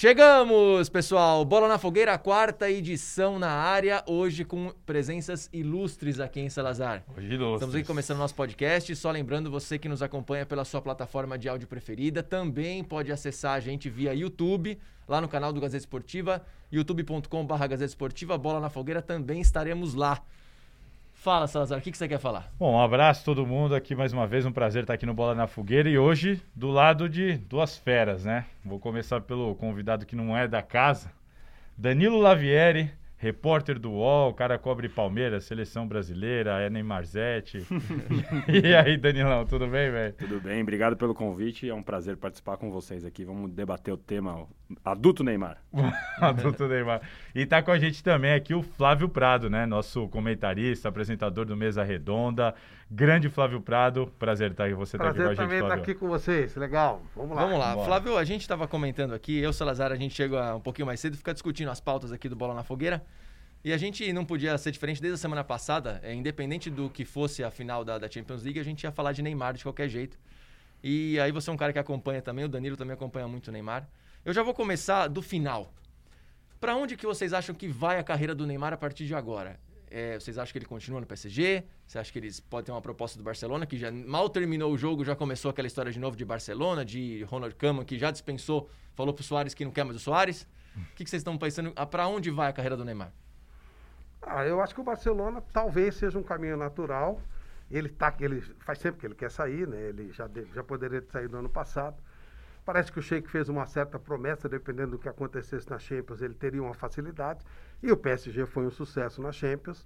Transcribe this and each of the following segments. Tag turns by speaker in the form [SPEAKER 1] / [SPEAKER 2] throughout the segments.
[SPEAKER 1] Chegamos, pessoal! Bola na Fogueira, quarta edição na área, hoje com presenças ilustres aqui em Salazar.
[SPEAKER 2] Hoje ilustres.
[SPEAKER 1] Estamos aqui começando nosso podcast, só lembrando você que nos acompanha pela sua plataforma de áudio preferida, também pode acessar a gente via YouTube, lá no canal do Gazeta Esportiva, youtube.com.br Gazeta Esportiva, Bola na Fogueira, também estaremos lá. Fala, Salazar, o que, que você quer falar?
[SPEAKER 2] Bom, um abraço a todo mundo aqui mais uma vez, um prazer estar aqui no Bola na Fogueira e hoje do lado de duas feras, né? Vou começar pelo convidado que não é da casa, Danilo Lavieri, repórter do UOL, o cara cobre Palmeiras, seleção brasileira, é Neymar Zete. e aí, Danilão, tudo bem, velho?
[SPEAKER 3] Tudo bem, obrigado pelo convite. É um prazer participar com vocês aqui. Vamos debater o tema adulto Neymar.
[SPEAKER 2] adulto Neymar. E tá com a gente também aqui o Flávio Prado, né? Nosso comentarista, apresentador do Mesa Redonda. Grande Flávio Prado, prazer estar tá, você
[SPEAKER 4] prazer
[SPEAKER 2] tá aqui com a
[SPEAKER 4] gente,
[SPEAKER 2] também
[SPEAKER 4] estar tá aqui com vocês, legal. Vamos lá.
[SPEAKER 1] Vamos lá. Bora. Flávio, a gente estava comentando aqui, eu, Salazar, a gente chega um pouquinho mais cedo, fica discutindo as pautas aqui do Bola na Fogueira. E a gente não podia ser diferente desde a semana passada, é, independente do que fosse a final da, da, Champions League, a gente ia falar de Neymar de qualquer jeito. E aí você é um cara que acompanha também, o Danilo também acompanha muito o Neymar. Eu já vou começar do final. Para onde que vocês acham que vai a carreira do Neymar a partir de agora? É, vocês acham que ele continua no PSG? Você acha que eles podem ter uma proposta do Barcelona, que já mal terminou o jogo, já começou aquela história de novo de Barcelona, de Ronald Koeman, que já dispensou, falou pro Soares que não quer mais o Soares? O que, que vocês estão pensando? Ah, para onde vai a carreira do Neymar?
[SPEAKER 4] Ah, eu acho que o Barcelona talvez seja um caminho natural. Ele tá, ele faz sempre que ele quer sair, né? Ele já, já poderia ter saído no ano passado. Parece que o Sheik fez uma certa promessa, dependendo do que acontecesse na Champions, ele teria uma facilidade. E o PSG foi um sucesso na Champions.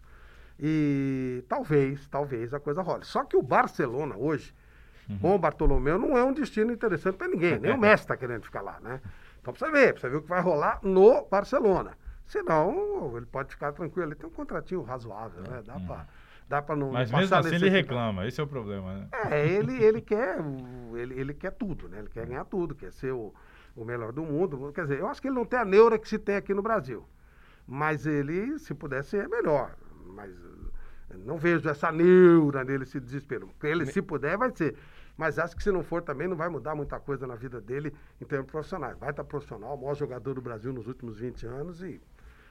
[SPEAKER 4] E talvez, talvez a coisa role. Só que o Barcelona hoje, uhum. com o Bartolomeu, não é um destino interessante para ninguém. Nem o Messi está querendo ficar lá, né? Então precisa ver, precisa ver o que vai rolar no Barcelona. Senão, ele pode ficar tranquilo. Ele tem um contratinho razoável, né? Dá hum. para dá para não
[SPEAKER 2] Mas mesmo assim ele reclama, esse é o problema, né?
[SPEAKER 4] É, ele, ele quer ele, ele quer tudo, né? Ele quer ganhar tudo, quer ser o, o melhor do mundo. Quer dizer, eu acho que ele não tem a neura que se tem aqui no Brasil. Mas ele, se puder ser, é melhor. Mas não vejo essa neura nele, esse desespero. Ele, se puder, vai ser. Mas acho que se não for também, não vai mudar muita coisa na vida dele em termos profissionais. Vai estar profissional, o maior jogador do Brasil nos últimos 20 anos e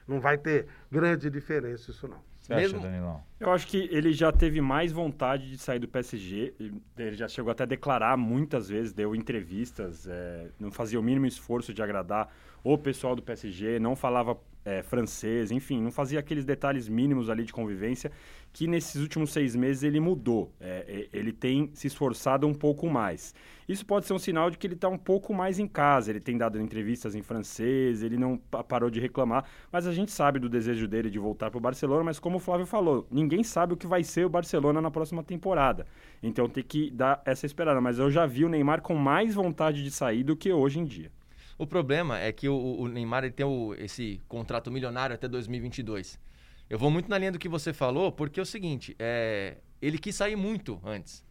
[SPEAKER 4] não vai ter grande diferença isso não.
[SPEAKER 2] Você Mesmo... acha, Danilão?
[SPEAKER 3] Eu acho que ele já teve mais vontade de sair do PSG. Ele já chegou até a declarar muitas vezes, deu entrevistas, é, não fazia o mínimo esforço de agradar o pessoal do PSG, não falava é, francês, enfim, não fazia aqueles detalhes mínimos ali de convivência que nesses últimos seis meses ele mudou. É, é ele tem se esforçado um pouco mais. Isso pode ser um sinal de que ele está um pouco mais em casa. Ele tem dado entrevistas em francês, ele não parou de reclamar, mas a gente sabe do desejo dele de voltar para o Barcelona. Mas como o Flávio falou, ninguém sabe o que vai ser o Barcelona na próxima temporada. Então tem que dar essa esperada. Mas eu já vi o Neymar com mais vontade de sair do que hoje em dia.
[SPEAKER 1] O problema é que o, o Neymar ele tem o, esse contrato milionário até 2022. Eu vou muito na linha do que você falou, porque é o seguinte, é, ele quis sair muito antes.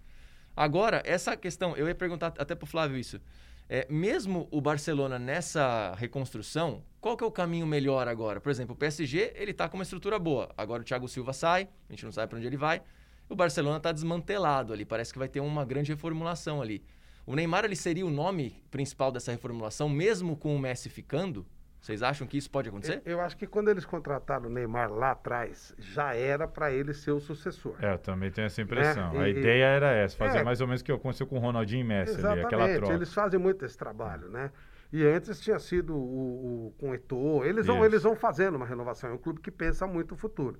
[SPEAKER 1] Agora, essa questão, eu ia perguntar até pro Flávio isso. É, mesmo o Barcelona nessa reconstrução, qual que é o caminho melhor agora? Por exemplo, o PSG, ele tá com uma estrutura boa. Agora o Thiago Silva sai, a gente não sabe para onde ele vai. O Barcelona está desmantelado ali, parece que vai ter uma grande reformulação ali. O Neymar ele seria o nome principal dessa reformulação, mesmo com o Messi ficando? Vocês acham que isso pode acontecer?
[SPEAKER 4] Eu, eu acho que quando eles contrataram o Neymar lá atrás, já era para ele ser o sucessor.
[SPEAKER 2] É, eu também tenho essa impressão. Né? a ideia era essa, fazer é, mais ou menos o que aconteceu com o Ronaldinho e Messi ali, aquela troca.
[SPEAKER 4] Eles fazem muito esse trabalho, né? E antes tinha sido o, o com o Eto'o. Eles vão, eles vão fazendo uma renovação. É um clube que pensa muito o futuro.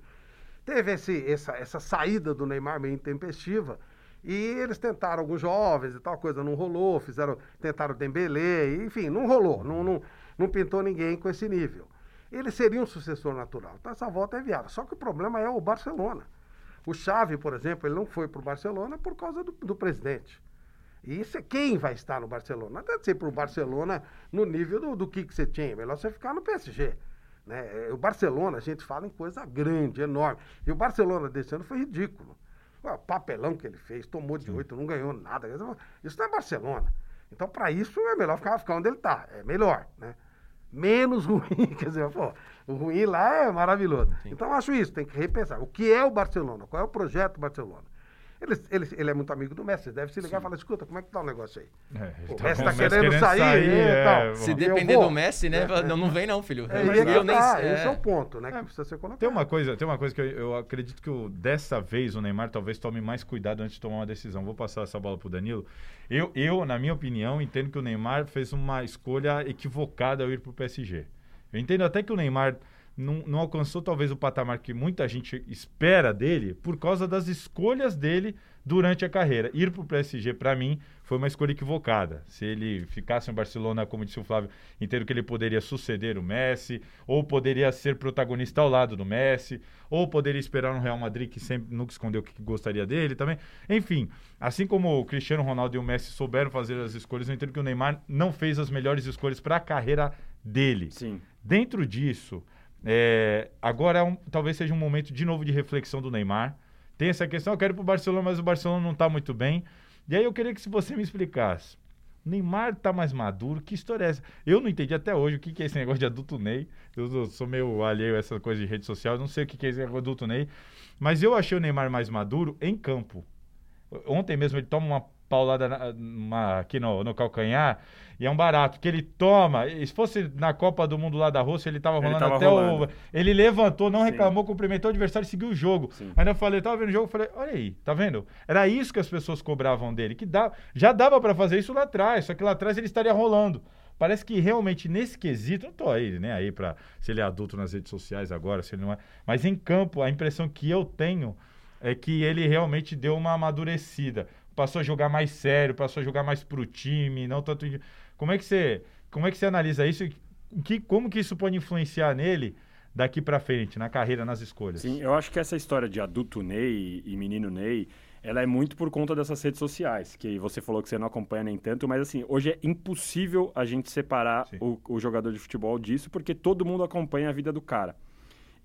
[SPEAKER 4] Teve esse, essa, essa saída do Neymar meio intempestiva e eles tentaram alguns jovens e tal coisa, não rolou, fizeram, tentaram Dembele, enfim, não rolou, não, não, não pintou ninguém com esse nível. Ele seria um sucessor natural. Então essa volta é viável. Só que o problema é o Barcelona. O Xavi, por exemplo, ele não foi para o Barcelona por causa do, do presidente. E isso é quem vai estar no Barcelona. Não deve ser para o Barcelona no nível do, do que, que você tinha. Melhor você ficar no PSG. Né? O Barcelona, a gente fala em coisa grande, enorme. E o Barcelona desse ano foi ridículo. O papelão que ele fez, tomou de oito, não ganhou nada. Isso não é Barcelona. Então, para isso, é melhor ficar, ficar onde ele está. É melhor, né? Menos ruim, quer dizer, pô, o ruim lá é maravilhoso. Sim. Então, acho isso, tem que repensar. O que é o Barcelona? Qual é o projeto do Barcelona? Ele, ele, ele é muito amigo do Messi, deve se ligar Sim. e falar, escuta, como é que tá o negócio aí?
[SPEAKER 2] É,
[SPEAKER 4] o tá Messi tá querendo, querendo sair, sair é,
[SPEAKER 1] tal. Se depender do Messi, né? É, não, não vem não, filho.
[SPEAKER 4] É, eu, eu nem, tá, esse é o ponto, né? que precisa ser colocado.
[SPEAKER 2] Tem uma coisa, tem uma coisa que eu, eu acredito que o, dessa vez o Neymar talvez tome mais cuidado antes de tomar uma decisão. Vou passar essa bola pro Danilo. Eu, eu, na minha opinião, entendo que o Neymar fez uma escolha equivocada ao ir pro PSG. Eu entendo até que o Neymar não, não, alcançou talvez o patamar que muita gente espera dele por causa das escolhas dele durante a carreira. Ir para o PSG, para mim, foi uma escolha equivocada. Se ele ficasse no Barcelona, como disse o Flávio, entendo que ele poderia suceder o Messi, ou poderia ser protagonista ao lado do Messi, ou poderia esperar no Real Madrid, que sempre nunca escondeu o que gostaria dele também. Enfim, assim como o Cristiano Ronaldo e o Messi souberam fazer as escolhas, eu entendo que o Neymar não fez as melhores escolhas para a carreira dele.
[SPEAKER 3] Sim.
[SPEAKER 2] Dentro disso, é, agora é um, talvez seja um momento de novo de reflexão do Neymar. Tem essa questão, eu quero ir para o Barcelona, mas o Barcelona não está muito bem. E aí eu queria que se você me explicasse. Neymar está mais maduro, que história é essa? Eu não entendi até hoje o que, que é esse negócio de adulto Ney. Eu sou meio alheio a essa coisa de rede social, não sei o que, que é esse adulto Ney. Mas eu achei o Neymar mais maduro em campo. Ontem mesmo ele toma uma paulada na, uma, aqui no, no, calcanhar e é um barato que ele toma. se fosse na Copa do Mundo lá da Rússia, ele tava rolando ele tava até rolando. o. Ele levantou, não Sim. reclamou, cumprimentou o adversário e seguiu o jogo. Sim. Aí eu falei, tava vendo o jogo, falei, olha aí, tá vendo? Era isso que as pessoas cobravam dele, que dá, já dava para fazer isso lá atrás, só que lá atrás ele estaria rolando. Parece que realmente nesse quesito, não tô aí, né, aí para se ele é adulto nas redes sociais agora, se ele não é, mas em campo a impressão que eu tenho é que ele realmente deu uma amadurecida passou a jogar mais sério, passou a jogar mais pro time, não tanto. Como é que você, como é que você analisa isso? Que, como que isso pode influenciar nele daqui para frente, na carreira, nas escolhas?
[SPEAKER 3] Sim, eu acho que essa história de adulto Ney e menino Ney, ela é muito por conta dessas redes sociais, que você falou que você não acompanha nem tanto, mas assim, hoje é impossível a gente separar o, o jogador de futebol disso, porque todo mundo acompanha a vida do cara.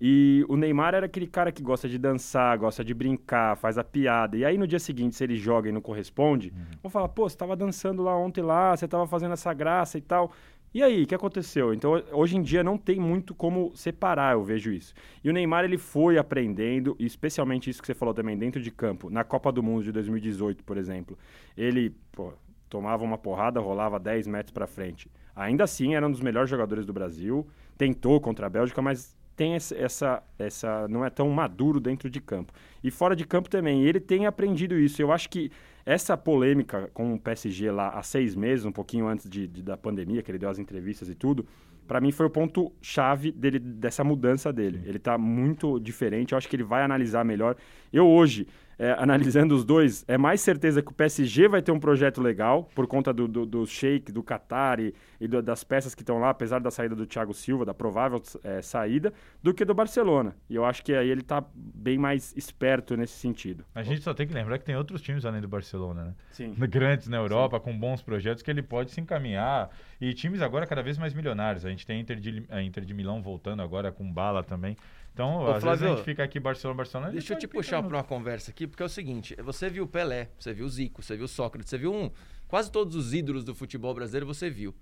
[SPEAKER 3] E o Neymar era aquele cara que gosta de dançar, gosta de brincar, faz a piada. E aí no dia seguinte, se ele joga e não corresponde, uhum. vão falar: pô, você estava dançando lá ontem lá, você estava fazendo essa graça e tal. E aí, o que aconteceu? Então, hoje em dia não tem muito como separar, eu vejo isso. E o Neymar, ele foi aprendendo, e especialmente isso que você falou também, dentro de campo, na Copa do Mundo de 2018, por exemplo. Ele, pô, tomava uma porrada, rolava 10 metros para frente. Ainda assim, era um dos melhores jogadores do Brasil, tentou contra a Bélgica, mas tem essa, essa não é tão maduro dentro de campo. E fora de campo também, ele tem aprendido isso. Eu acho que essa polêmica com o PSG lá há seis meses, um pouquinho antes de, de da pandemia, que ele deu as entrevistas e tudo, para mim foi o ponto chave dele, dessa mudança dele. Ele está muito diferente, eu acho que ele vai analisar melhor. Eu hoje é, analisando os dois, é mais certeza que o PSG vai ter um projeto legal por conta do, do, do Sheik, do Qatar e, e do, das peças que estão lá, apesar da saída do Thiago Silva, da provável é, saída, do que do Barcelona. E eu acho que aí ele está bem mais esperto nesse sentido.
[SPEAKER 2] A gente só tem que lembrar que tem outros times além do Barcelona, né?
[SPEAKER 3] Sim.
[SPEAKER 2] Grandes na Europa, Sim. com bons projetos que ele pode se encaminhar. E times agora cada vez mais milionários. A gente tem a Inter de, a Inter de Milão voltando agora com bala também. Então, Ô, às Flávio, vezes a gente fica aqui Barcelona, Barcelona.
[SPEAKER 1] Deixa eu te puxar para uma conversa aqui, porque é o seguinte: você viu o Pelé, você viu o Zico, você viu o Sócrates, você viu um, quase todos os ídolos do futebol brasileiro, você viu.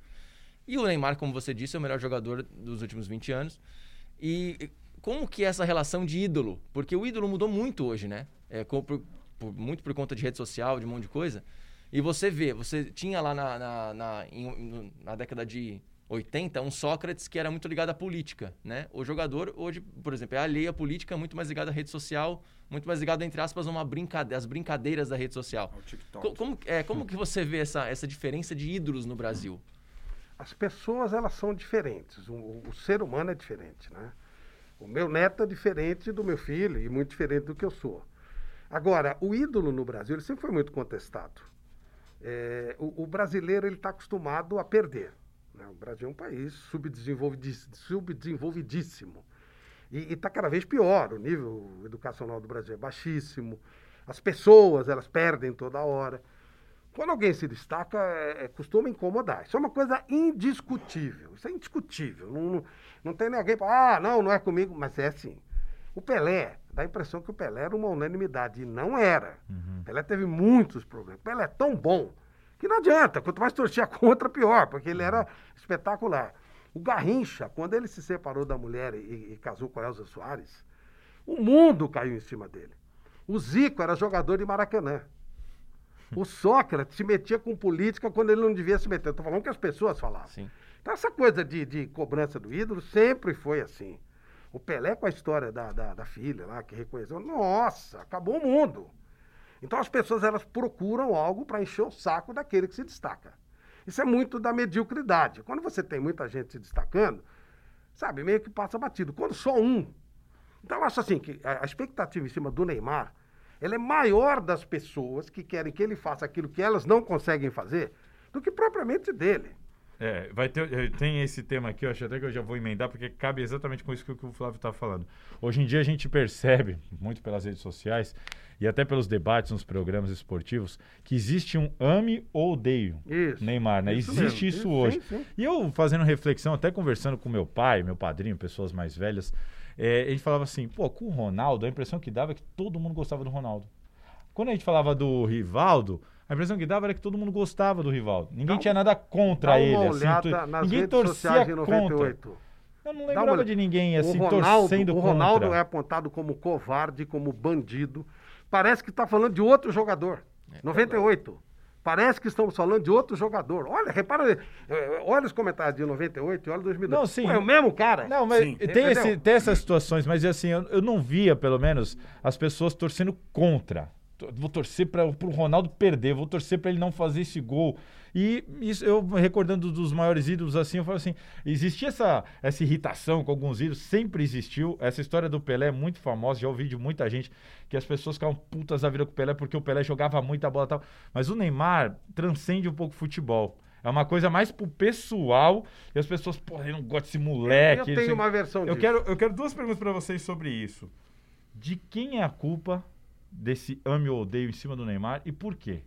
[SPEAKER 1] E o Neymar, como você disse, é o melhor jogador dos últimos 20 anos. E como que é essa relação de ídolo? Porque o ídolo mudou muito hoje, né? É, por, por, muito por conta de rede social, de um monte de coisa. E você vê, você tinha lá na, na, na, em, na década de 80, um Sócrates que era muito ligado à política, né? O jogador hoje, por exemplo, é alheio à política, muito mais ligado à rede social, muito mais ligado, entre aspas, a uma brincadeira, as brincadeiras da rede social. Co como, é, como que você vê essa, essa diferença de ídolos no Brasil?
[SPEAKER 4] As pessoas, elas são diferentes. O, o ser humano é diferente, né? O meu neto é diferente do meu filho e muito diferente do que eu sou. Agora, o ídolo no Brasil, ele sempre foi muito contestado. É, o, o brasileiro, ele está acostumado a perder. Né? O Brasil é um país subdesenvolvidíssimo. E está cada vez pior. O nível educacional do Brasil é baixíssimo. As pessoas, elas perdem toda hora. Quando alguém se destaca, é, é, costuma incomodar. Isso é uma coisa indiscutível. Isso é indiscutível. Não, não, não tem ninguém para. Ah, não, não é comigo. Mas é assim. O Pelé, dá a impressão que o Pelé era uma unanimidade. E não era. Uhum. Pelé teve muitos problemas. O Pelé é tão bom que não adianta, quanto mais torcia contra, pior, porque ele era espetacular. O Garrincha, quando ele se separou da mulher e, e casou com a Elza Soares, o mundo caiu em cima dele. O Zico era jogador de Maracanã. O Sócrates se metia com política quando ele não devia se meter. Estou falando que as pessoas falavam. Sim. Então, essa coisa de, de cobrança do ídolo sempre foi assim. O Pelé com a história da, da, da, filha lá, que reconheceu, nossa, acabou o mundo. Então as pessoas elas procuram algo para encher o saco daquele que se destaca. Isso é muito da mediocridade. Quando você tem muita gente se destacando, sabe, meio que passa batido. Quando só um. Então eu acho assim que a expectativa em cima do Neymar, ela é maior das pessoas que querem que ele faça aquilo que elas não conseguem fazer do que propriamente dele.
[SPEAKER 2] É, vai ter, eh, tem esse tema aqui, eu acho até que eu já vou emendar, porque cabe exatamente com isso que o Flávio está falando. Hoje em dia a gente percebe, muito pelas redes sociais e até pelos debates nos programas esportivos, que existe um ame ou odeio isso, Neymar, né? Isso existe mesmo. isso, hoje. Sim, sim. E eu fazendo reflexão, até conversando com meu pai, meu padrinho, pessoas mais velhas, é, ele falava assim, pô, com o Ronaldo, a impressão que dava é que todo mundo gostava do Ronaldo. Quando a gente falava do Rivaldo, a impressão que dava era que todo mundo gostava do Rivaldo. Ninguém dá, tinha nada contra ele.
[SPEAKER 4] Uma assim, olhada nas ninguém redes torcia de 98.
[SPEAKER 2] contra. Eu não lembrava de ninguém assim o Ronaldo, torcendo
[SPEAKER 4] o Ronaldo contra. é apontado como covarde, como bandido. Parece que está falando de outro jogador. É, 98. Parece que estamos falando de outro jogador. Olha, repara, eh, olha os comentários de 98 e olha 2002. Não, sim. Pô, é o mesmo cara.
[SPEAKER 2] Não, mas sim. tem, esse, tem essas situações, mas assim, eu, eu não via, pelo menos, as pessoas torcendo contra vou torcer para o Ronaldo perder, vou torcer para ele não fazer esse gol. E isso, eu recordando dos maiores ídolos assim, eu falo assim, existia essa, essa irritação com alguns ídolos, sempre existiu. Essa história do Pelé é muito famosa, já ouvi de muita gente que as pessoas ficavam putas da vida com o Pelé porque o Pelé jogava muita bola e tal. Mas o Neymar transcende um pouco o futebol. É uma coisa mais pro pessoal e as pessoas, porra, eu não gosto desse moleque.
[SPEAKER 4] Eu tenho uma versão
[SPEAKER 2] eu disso. Quero, eu quero duas perguntas para vocês sobre isso. De quem é a culpa desse ame ou odeio em cima do Neymar e por quê?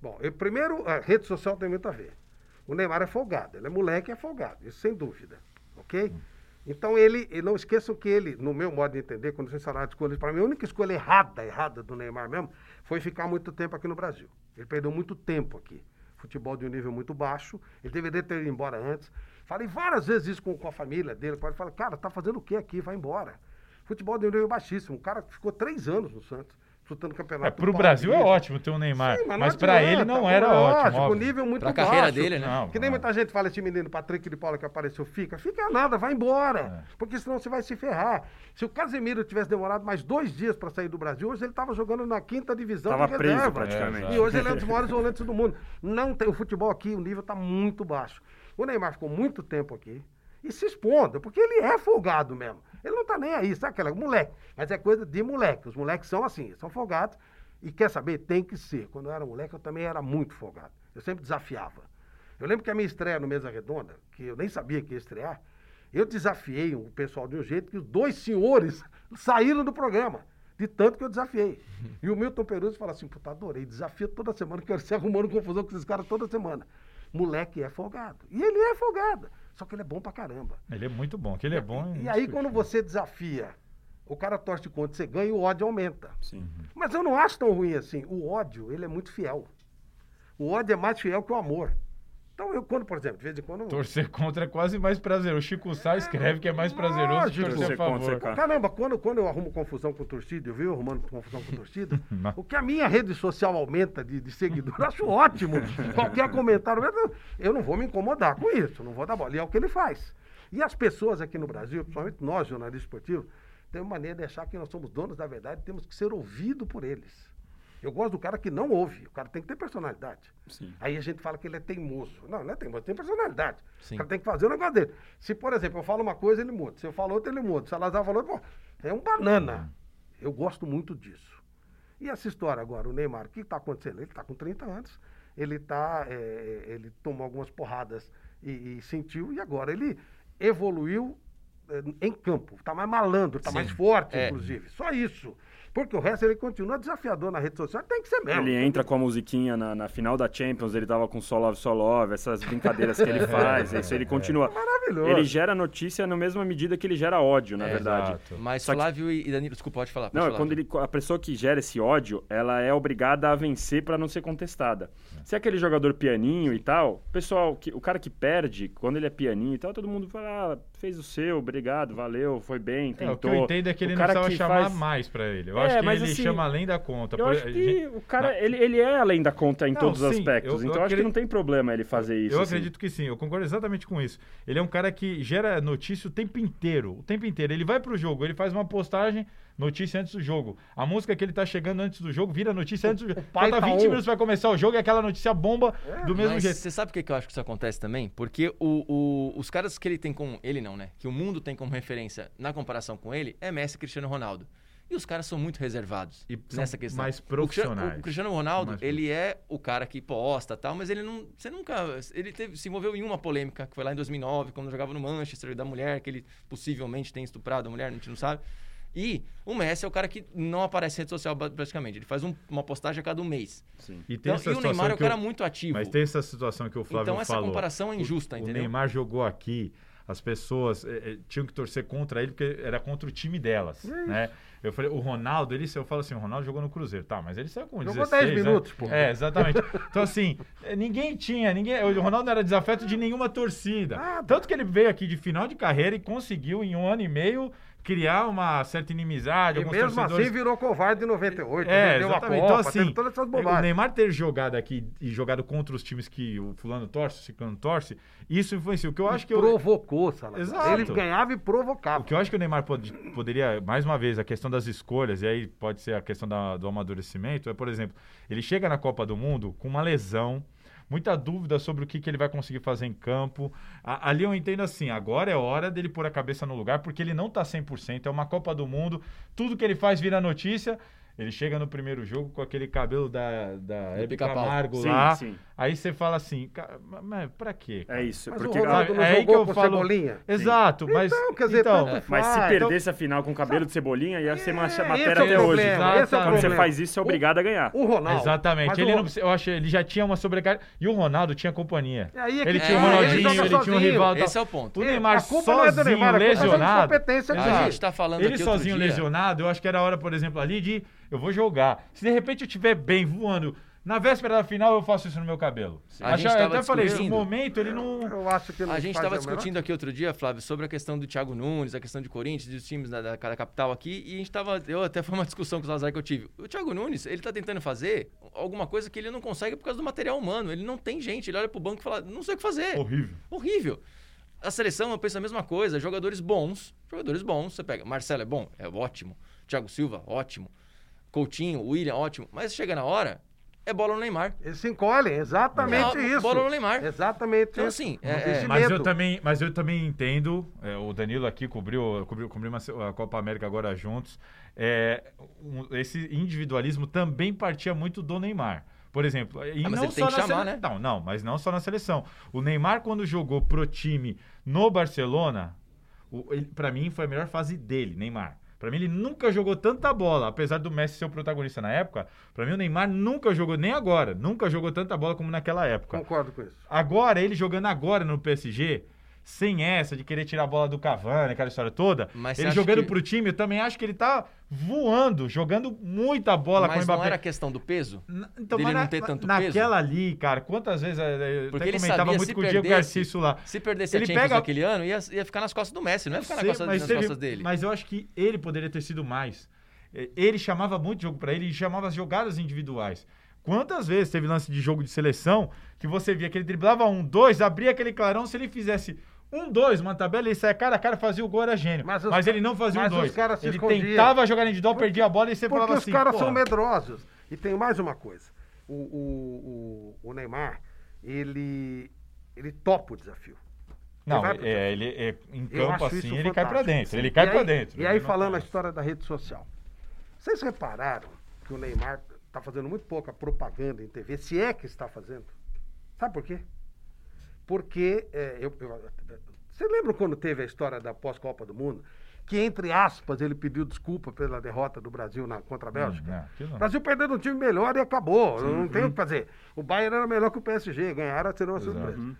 [SPEAKER 4] Bom, eu, primeiro, a rede social tem muito a ver. O Neymar é folgado, ele é moleque é folgado, isso sem dúvida, ok? Hum. Então ele, e não esqueçam que ele, no meu modo de entender, quando vocês falaram de escolhas, para mim a única escolha errada, errada do Neymar mesmo, foi ficar muito tempo aqui no Brasil. Ele perdeu muito tempo aqui. Futebol de um nível muito baixo, ele deveria ter ido embora antes. Falei várias vezes isso com, com a família dele, ele fala, cara, tá fazendo o que aqui? Vai embora. Futebol de um nível baixíssimo. O cara ficou três anos no Santos disputando campeonato.
[SPEAKER 2] É, pro Brasil é ótimo ter o Neymar, Sim, mas, mas para ele não era ótimo.
[SPEAKER 4] Ótimo, nível muito pra
[SPEAKER 1] baixo. carreira dele, né?
[SPEAKER 4] Não, que nem não. muita gente fala esse menino Patrick de Paula que apareceu, fica, fica nada, vai embora, é. porque senão você vai se ferrar. Se o Casemiro tivesse demorado mais dois dias para sair do Brasil, hoje ele estava jogando na quinta divisão
[SPEAKER 3] tava de reserva. Preso, praticamente.
[SPEAKER 4] É, e hoje ele é um dos maiores volantes do mundo. Não tem o futebol aqui, o nível está muito baixo. O Neymar ficou muito tempo aqui e se expondo, porque ele é folgado mesmo. Ele não tá nem aí, sabe aquela moleque? Mas é coisa de moleque. Os moleques são assim, são folgados. E quer saber? Tem que ser. Quando eu era moleque, eu também era muito folgado. Eu sempre desafiava. Eu lembro que a minha estreia no Mesa Redonda, que eu nem sabia que ia estrear, eu desafiei o pessoal de um jeito que os dois senhores saíram do programa. De tanto que eu desafiei. E o Milton Peruso fala assim: puta, adorei, desafio toda semana, quero ser arrumando confusão com esses caras toda semana. Moleque é folgado. E ele é folgado. Só que ele é bom pra caramba.
[SPEAKER 2] Ele é muito bom, que ele é bom.
[SPEAKER 4] E, e aí, quando você desafia o cara torce contra, você ganha e o ódio aumenta. Sim. Mas eu não acho tão ruim assim. O ódio, ele é muito fiel. O ódio é mais fiel que o amor. Então, eu, quando, por exemplo, de vez em quando.
[SPEAKER 2] Torcer contra é quase mais prazeroso. O Chico Sá escreve que é mais prazeroso lógico, torcer a favor.
[SPEAKER 4] Contra, Caramba, quando, quando eu arrumo confusão com torcida, eu vi arrumando confusão com torcida, o que a minha rede social aumenta de, de seguidores, eu acho ótimo. Qualquer comentário, eu não vou me incomodar com isso, não vou dar bola. E é o que ele faz. E as pessoas aqui no Brasil, principalmente nós, jornalistas esportivos, temos maneira de achar que nós somos donos da verdade e temos que ser ouvidos por eles. Eu gosto do cara que não ouve. O cara tem que ter personalidade. Sim. Aí a gente fala que ele é teimoso. Não, não é teimoso, tem personalidade. Sim. O cara tem que fazer o negócio dele. Se, por exemplo, eu falo uma coisa, ele muda. Se eu falo outra, ele muda. Se Salazar falou, pô, é um banana. Eu gosto muito disso. E essa história agora, o Neymar, o que está acontecendo? Ele está com 30 anos, ele tá, é, ele tomou algumas porradas e, e sentiu, e agora ele evoluiu em campo. Está mais malandro, está mais forte, é. inclusive. Só isso. Porque o resto ele continua desafiador na rede social, tem que ser mesmo.
[SPEAKER 3] Ele entra com a musiquinha na, na final da Champions, ele tava com Solove Solove, essas brincadeiras que ele faz, isso ele continua. É maravilhoso. Ele gera notícia na mesma medida que ele gera ódio, na é, verdade. Exato.
[SPEAKER 1] Mas Só Flávio que... e Danilo, desculpa, pode falar. Pode
[SPEAKER 3] não,
[SPEAKER 1] falar,
[SPEAKER 3] quando ele, a pessoa que gera esse ódio, ela é obrigada a vencer para não ser contestada. Se é aquele jogador pianinho e tal, pessoal, que, o cara que perde, quando ele é pianinho e tal, todo mundo fala, ah, fez o seu, obrigado, valeu, foi bem, tentou. É, o que
[SPEAKER 2] eu entendo é que ele não precisava chamar faz... mais para ele. Eu é, acho que ele assim, chama além da conta.
[SPEAKER 3] Eu acho que gente... o cara, ele, ele é além da conta em não, todos os aspectos. Eu, então eu acho que não tem problema ele fazer isso.
[SPEAKER 2] Eu
[SPEAKER 3] assim.
[SPEAKER 2] acredito que sim, eu concordo exatamente com isso. Ele é um cara que gera notícia o tempo inteiro. O tempo inteiro. Ele vai pro jogo, ele faz uma postagem notícia antes do jogo. A música que ele tá chegando antes do jogo vira notícia antes do jogo. Falta tá 20 on. minutos para começar o jogo e aquela notícia bomba é, do mesmo jeito.
[SPEAKER 1] Você sabe por que eu acho que isso acontece também? Porque o, o, os caras que ele tem com. Ele não, né? Que o mundo tem como referência na comparação com ele é Messi e Cristiano Ronaldo. E os caras são muito reservados
[SPEAKER 2] e nessa questão. Mais profissionais.
[SPEAKER 1] O, o Cristiano Ronaldo, ele é o cara que posta tal, mas ele não. Você nunca. Ele teve, se envolveu em uma polêmica, que foi lá em 2009, quando jogava no Manchester, da mulher, que ele possivelmente tem estuprado a mulher, a gente não sabe. E o Messi é o cara que não aparece em rede social praticamente. Ele faz um, uma postagem a cada um mês.
[SPEAKER 2] Sim.
[SPEAKER 1] E, então, e o Neymar é o cara eu, muito ativo.
[SPEAKER 2] Mas tem essa situação que o Flávio falou.
[SPEAKER 1] Então essa
[SPEAKER 2] falou.
[SPEAKER 1] comparação é injusta,
[SPEAKER 2] o,
[SPEAKER 1] entendeu?
[SPEAKER 2] O Neymar jogou aqui, as pessoas eh, tinham que torcer contra ele porque era contra o time delas, é né? Eu falei, o Ronaldo, ele, eu falo assim, o Ronaldo jogou no Cruzeiro, tá, mas ele saiu com jogou 16, 10
[SPEAKER 4] né? minutos,
[SPEAKER 2] pô. É, exatamente. Então, assim, ninguém tinha, ninguém, o Ronaldo não era desafeto de nenhuma torcida. Ah, Tanto que ele veio aqui de final de carreira e conseguiu, em um ano e meio, criar uma certa inimizade.
[SPEAKER 4] E mesmo torcedores... assim virou covarde em 98,
[SPEAKER 2] é, deu a Copa, então, assim, todas essas bobagens. O Neymar ter jogado aqui e jogado contra os times que o fulano torce, o ciclano torce, isso influencia. O que eu acho que...
[SPEAKER 4] Provocou, Salazar. Exato. Ele ganhava e provocava.
[SPEAKER 2] O que eu acho que o Neymar pode, poderia, mais uma vez, a questão das escolhas, e aí pode ser a questão da, do amadurecimento, é, por exemplo, ele chega na Copa do Mundo com uma lesão, muita dúvida sobre o que, que ele vai conseguir fazer em campo. A, ali eu entendo assim, agora é hora dele pôr a cabeça no lugar, porque ele não está 100%, é uma Copa do Mundo, tudo que ele faz vira notícia, ele chega no primeiro jogo com aquele cabelo da, da Hebe Camargo sim, lá. Sim. Aí você fala assim, mas pra quê?
[SPEAKER 3] Cara? É isso.
[SPEAKER 4] Mas porque, o Ronaldo é aí que eu falo. Cebolinha?
[SPEAKER 2] Exato, mas.
[SPEAKER 4] Então, quer dizer, então,
[SPEAKER 3] é, mas se perdesse então, a final com o cabelo de cebolinha, ia ser uma é, matéria até hoje. Esse é Quando você faz isso, é obrigado
[SPEAKER 4] o,
[SPEAKER 3] a ganhar.
[SPEAKER 4] O Ronaldo.
[SPEAKER 2] Exatamente. Ele não, eu achei, ele já tinha uma sobrecarga. E o Ronaldo tinha companhia. É ele tinha o Ronaldinho, ele, tinha um rival.
[SPEAKER 1] Esse é o ponto.
[SPEAKER 2] O Neymar sozinho, lesionado.
[SPEAKER 1] A gente tá falando
[SPEAKER 2] Ele sozinho lesionado, eu acho que era hora, por exemplo, ali de eu vou jogar. Se de repente eu estiver bem voando, na véspera da final eu faço isso no meu cabelo.
[SPEAKER 1] A gente eu até falei, no
[SPEAKER 2] momento ele não.
[SPEAKER 4] Eu acho que não
[SPEAKER 1] A gente estava discutindo aqui outro dia, Flávio, sobre a questão do Thiago Nunes, a questão de Corinthians, dos times da, da, da capital aqui, e a gente estava. Eu até foi uma discussão com o Lazar que eu tive. O Thiago Nunes, ele está tentando fazer alguma coisa que ele não consegue por causa do material humano. Ele não tem gente. Ele olha pro banco e fala, não sei o que fazer.
[SPEAKER 2] Horrível.
[SPEAKER 1] Horrível. A seleção, eu penso a mesma coisa. Jogadores bons, jogadores bons. Você pega, Marcelo é bom? É ótimo. Thiago Silva, ótimo. Coutinho, William, ótimo. Mas chega na hora, é bola no Neymar.
[SPEAKER 4] Eles se encolhem, exatamente é, isso.
[SPEAKER 1] Bola no Neymar.
[SPEAKER 4] Exatamente
[SPEAKER 1] então, isso. assim,
[SPEAKER 2] é, é... Mas, eu também, mas eu também entendo, é, o Danilo aqui cobriu, cobriu, cobriu uma, a Copa América agora juntos, é, um, esse individualismo também partia muito do Neymar. Por exemplo, e
[SPEAKER 1] ah,
[SPEAKER 2] não
[SPEAKER 1] só na chamar, né?
[SPEAKER 2] Não, não, mas não só na seleção. O Neymar, quando jogou pro time no Barcelona, para mim foi a melhor fase dele, Neymar. Para mim, ele nunca jogou tanta bola, apesar do Messi ser o protagonista na época. Para mim, o Neymar nunca jogou, nem agora, nunca jogou tanta bola como naquela época.
[SPEAKER 4] Concordo com isso.
[SPEAKER 2] Agora, ele jogando agora no PSG, sem essa de querer tirar a bola do Cavani, aquela história toda. Mas ele jogando que... pro time, eu também acho que ele tá voando, jogando muita bola
[SPEAKER 1] mas com o Mbappé. Mas não era questão do peso?
[SPEAKER 2] N então, dele não ter tanto naquela peso? Naquela ali, cara, quantas vezes eu Porque até comentava sabia, muito com o Diego Garcia isso lá.
[SPEAKER 1] Se perdesse ele a Champions pega... naquele ano, ia, ia ficar nas costas do Messi, não ia ficar sei, nas, costas, nas teve... costas dele.
[SPEAKER 2] Mas eu acho que ele poderia ter sido mais. Ele chamava muito jogo para ele e chamava as jogadas individuais. Quantas vezes teve lance de jogo de seleção que você via que ele driblava um, dois, abria aquele clarão, se ele fizesse um dois, uma tabela, ele saia cara a cara, fazia o gol, era gênio. Mas, os, mas ele não fazia um dois. ele escondiam. tentava jogar individual, perdia a bola e você falava
[SPEAKER 4] assim. Porque os caras são medrosos. E tem mais uma coisa. O, o, o, o Neymar, ele, ele topa o desafio.
[SPEAKER 2] Não, ele, é, ele é, em campo assim, ele cai para dentro. Ele cai para dentro.
[SPEAKER 4] E aí, falando a história da rede social. Vocês repararam que o Neymar está fazendo muito pouca propaganda em TV, se é que está fazendo? Sabe por quê? Porque é, eu, eu, você lembra quando teve a história da pós-Copa do Mundo? Que, entre aspas, ele pediu desculpa pela derrota do Brasil na, contra a hum, Bélgica. Hum, o Brasil perdendo um time melhor e acabou. Sim, não tem o que fazer. O Bayern era melhor que o PSG, ganharam, serão uma surpresa. Uhum.